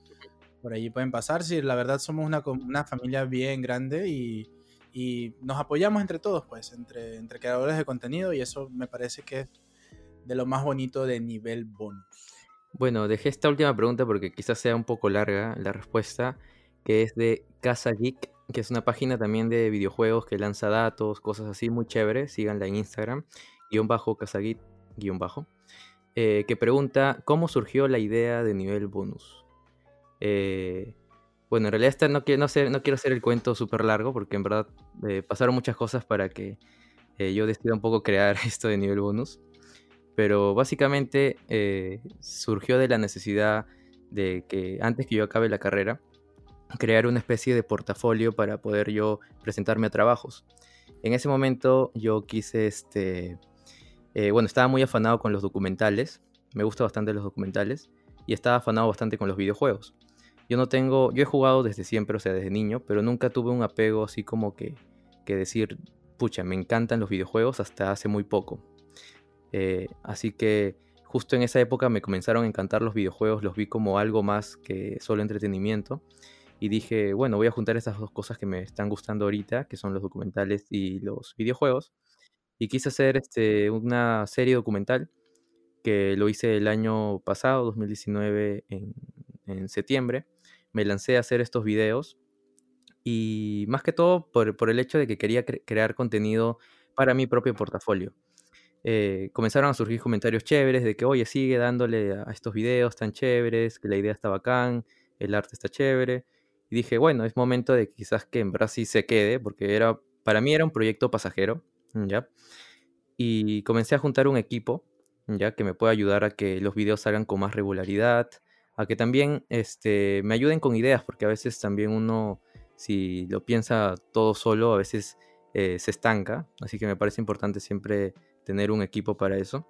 por ahí pueden pasar. Sí, la verdad somos una, una familia bien grande y, y nos apoyamos entre todos, pues, entre, entre creadores de contenido y eso me parece que es de lo más bonito de nivel bonus. Bueno, dejé esta última pregunta porque quizás sea un poco larga la respuesta, que es de Casa Geek, que es una página también de videojuegos que lanza datos, cosas así muy chéveres. Síganla en Instagram, guion bajo Casa Geek, guion bajo, eh, que pregunta cómo surgió la idea de nivel bonus. Eh, bueno, en realidad no, quiero, no, sé- no quiero hacer el cuento súper largo porque en verdad eh, pasaron muchas cosas para que eh, yo decida un poco crear [laughs] esto de nivel bonus pero básicamente eh, surgió de la necesidad de que antes que yo acabe la carrera, crear una especie de portafolio para poder yo presentarme a trabajos. En ese momento yo quise, este, eh, bueno, estaba muy afanado con los documentales, me gustan bastante los documentales, y estaba afanado bastante con los videojuegos. Yo no tengo, yo he jugado desde siempre, o sea, desde niño, pero nunca tuve un apego así como que, que decir, pucha, me encantan los videojuegos hasta hace muy poco. Eh, así que justo en esa época me comenzaron a encantar los videojuegos, los vi como algo más que solo entretenimiento. Y dije, bueno, voy a juntar esas dos cosas que me están gustando ahorita, que son los documentales y los videojuegos. Y quise hacer este, una serie documental que lo hice el año pasado, 2019, en, en septiembre. Me lancé a hacer estos videos y más que todo por, el hecho de que quería cre- crear contenido para mi propio portafolio eh, comenzaron a surgir comentarios chéveres de que, oye, sigue dándole a estos videos tan chéveres, que la idea está bacán, el arte está chévere. Y dije, bueno, es momento de quizás que en Brasil se quede, porque era, para mí era un proyecto pasajero, ¿ya? Y comencé a juntar un equipo, ¿ya? Que me pueda ayudar a que los videos salgan con más regularidad, a que también este, me ayuden con ideas, porque a veces también uno, si lo piensa todo solo, a veces eh, se estanca. Así que me parece importante siempre tener un equipo para eso.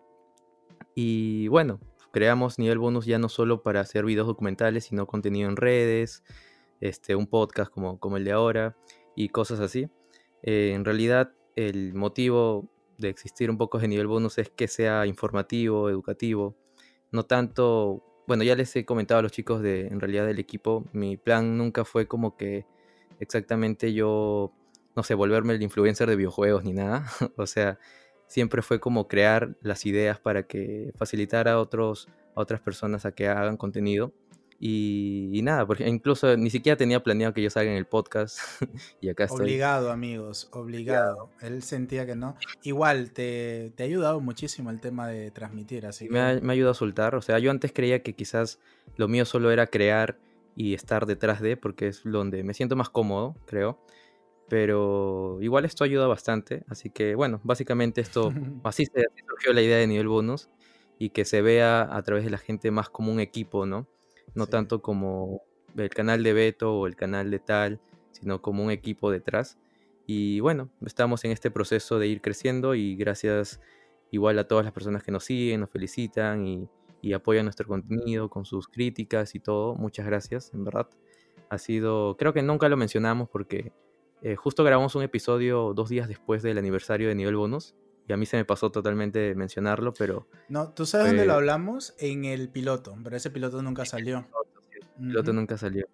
Y bueno, creamos nivel bonus ya no solo para hacer videos documentales, sino contenido en redes, este, un podcast como, como el de ahora y cosas así. Eh, en realidad, el motivo de existir un poco de nivel bonus es que sea informativo, educativo, no tanto, bueno, ya les he comentado a los chicos de, en realidad del equipo, mi plan nunca fue como que exactamente yo, no sé, volverme el influencer de videojuegos ni nada, [laughs] o sea, siempre fue como crear las ideas para que facilitar a, otros, a otras personas a que hagan contenido. Y, y nada, porque incluso ni siquiera tenía planeado que yo salga en el podcast [laughs] y acá estoy. Obligado, amigos, obligado. Él sentía que no. Igual, te, te ha ayudado muchísimo el tema de transmitir, así que... Me ha, me ha ayudado a soltar. O sea, yo antes creía que quizás lo mío solo era crear y estar detrás de, porque es donde me siento más cómodo, creo. Pero igual esto ayuda bastante. Así que bueno, básicamente esto, [laughs] así, se, así surgió la idea de nivel bonus y que se vea a través de la gente más como un equipo, ¿no? No Sí. tanto como el canal de Beto o el canal de tal, sino como un equipo detrás. Y bueno, estamos en este proceso de ir creciendo y gracias igual a todas las personas que nos siguen, nos felicitan y, y apoyan nuestro contenido con sus críticas y todo. Muchas gracias, en verdad. Ha sido, creo que nunca lo mencionamos porque eh, justo grabamos un episodio dos días después del aniversario de Nivel Bonus y a mí se me pasó totalmente mencionarlo, pero No, ¿tú sabes dónde lo Fue- hablamos? En el piloto, pero ese piloto nunca salió. el piloto nunca salió.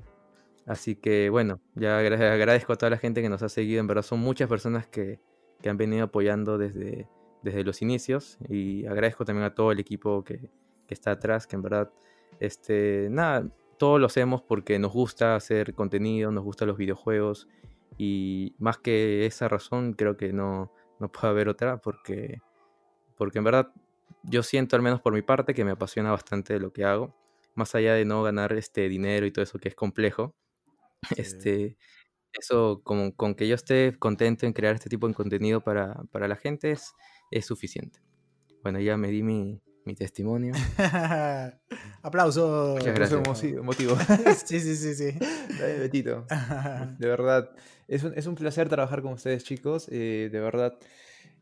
Así que bueno, ya agra- agradezco a toda la gente que nos ha seguido, en verdad son muchas personas que, que han venido apoyando desde, desde los inicios y agradezco también a todo el equipo que, que está atrás, que en verdad, este, nada, todo lo hacemos porque nos gusta hacer contenido, nos gustan los videojuegos y más que esa razón creo que no, no puede haber otra porque, porque en verdad yo siento al menos por mi parte que me apasiona bastante lo que hago, más allá de no ganar este dinero y todo eso que es complejo, [laughs] Sí. este, eso con, con que yo esté contento en crear este tipo de contenido para, para la gente es, es suficiente. Bueno, ya me di mi, mi testimonio. [laughs] Aplausos. Muchas gracias. emotivo. [laughs] [laughs] Sí, sí, sí, sí. Dale, Betito. De verdad, es un, es un placer trabajar con ustedes, chicos. eh, de verdad,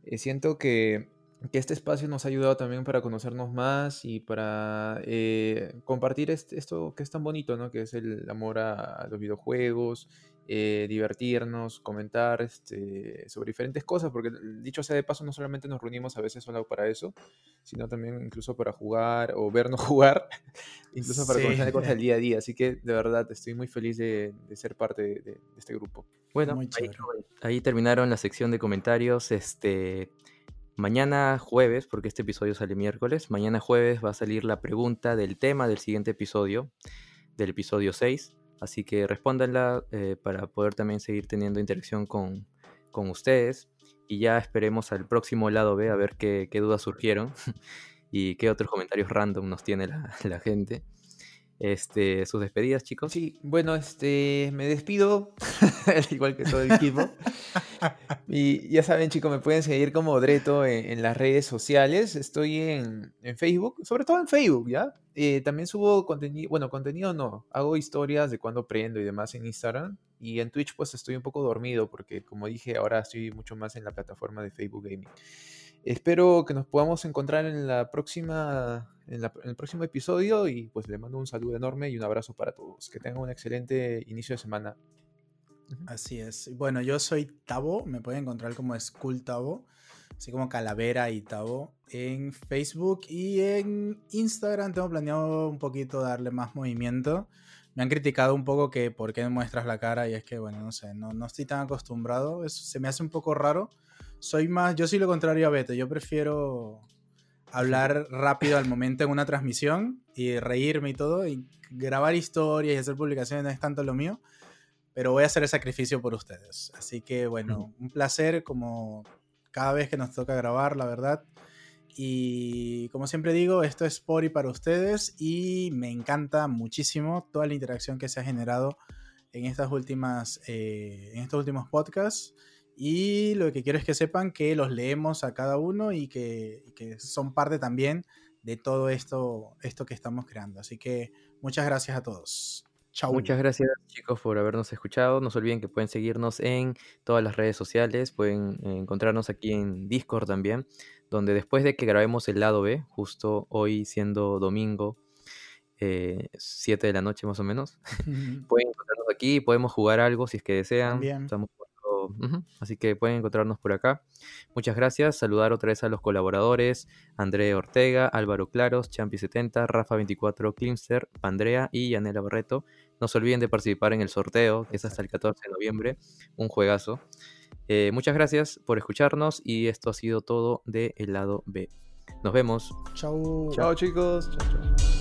eh, siento que, que este espacio nos ha ayudado también para conocernos más y para eh, compartir este- esto que es tan bonito, ¿no? Que es el amor a, a los videojuegos, eh, divertirnos, comentar este, sobre diferentes cosas, porque dicho sea de paso, no solamente nos reunimos a veces solo para eso, sino también incluso para jugar o vernos [laughs] jugar, incluso para Sí. conocer cosas del [laughs] día a día. Así que de verdad estoy muy feliz de, de ser parte de, de- este grupo. Bueno, ahí, ahí terminaron la sección de comentarios. Este, mañana jueves, porque este episodio sale miércoles, mañana jueves va a salir la pregunta del tema del siguiente episodio, del episodio 6. Así que respóndanla eh, para poder también seguir teniendo interacción con, con ustedes. Y ya esperemos al próximo lado B a ver qué, qué dudas surgieron [laughs] y qué otros comentarios random nos tiene la, [laughs] la gente. Este, sus despedidas, chicos. Sí, bueno, este, me despido, [laughs] al igual que todo el equipo. [laughs] Y ya saben, chicos, me pueden seguir como Dreto en, en las redes sociales. Estoy en, en Facebook, sobre todo en Facebook, ¿ya? Eh, también subo contenido, bueno, contenido no, hago historias de cuando prendo y demás en Instagram. Y en Twitch pues estoy un poco dormido porque, como dije, ahora estoy mucho más en la plataforma de Facebook Gaming. Espero que nos podamos encontrar en la próxima, en, la- en el próximo episodio y pues le mando un saludo enorme y un abrazo para todos. Que tengan un excelente inicio de semana. Así es. Bueno, yo soy Tavo, me pueden encontrar como Skull Tavo, así como Calavera y Tavo en Facebook y en Instagram tengo planeado un poquito darle más movimiento. Me han criticado un poco que por qué muestras la cara y es que, bueno, no sé, no, no estoy tan acostumbrado, eso se me hace un poco raro. Soy más, yo soy lo contrario a Beto, yo prefiero hablar rápido al momento en una transmisión y reírme y todo, y grabar historias y hacer publicaciones no es tanto lo mío pero voy a hacer el sacrificio por ustedes. Así que bueno, un placer como cada vez que nos toca grabar, la verdad. Y como siempre digo, esto es por y para ustedes y me encanta muchísimo toda la interacción que se ha generado en estas últimas, eh, en estos últimos podcasts. Y lo que quiero es que sepan que los leemos a cada uno y que, que son parte también de todo esto, esto que estamos creando. Así que muchas gracias a todos. Chau. Muchas gracias chicos por habernos escuchado. No se olviden que pueden seguirnos en todas las redes sociales, pueden eh, encontrarnos aquí en Discord también, donde después de que grabemos el lado B, justo hoy siendo domingo, 7 de la noche más o menos, [laughs] pueden encontrarnos aquí, podemos jugar algo si es que desean. También. Estamos así que pueden encontrarnos por acá. Muchas gracias. Saludar otra vez a los colaboradores: André Ortega, Álvaro Claros, Champi70, Rafa24, Klimster, Pandrea y Yanela Barreto. No se olviden de participar en el sorteo, que es hasta el 14 de noviembre. Un juegazo. Eh, muchas gracias por escucharnos y esto ha sido todo de el lado B. Nos vemos. Chau. Chao chicos. Chao, chao.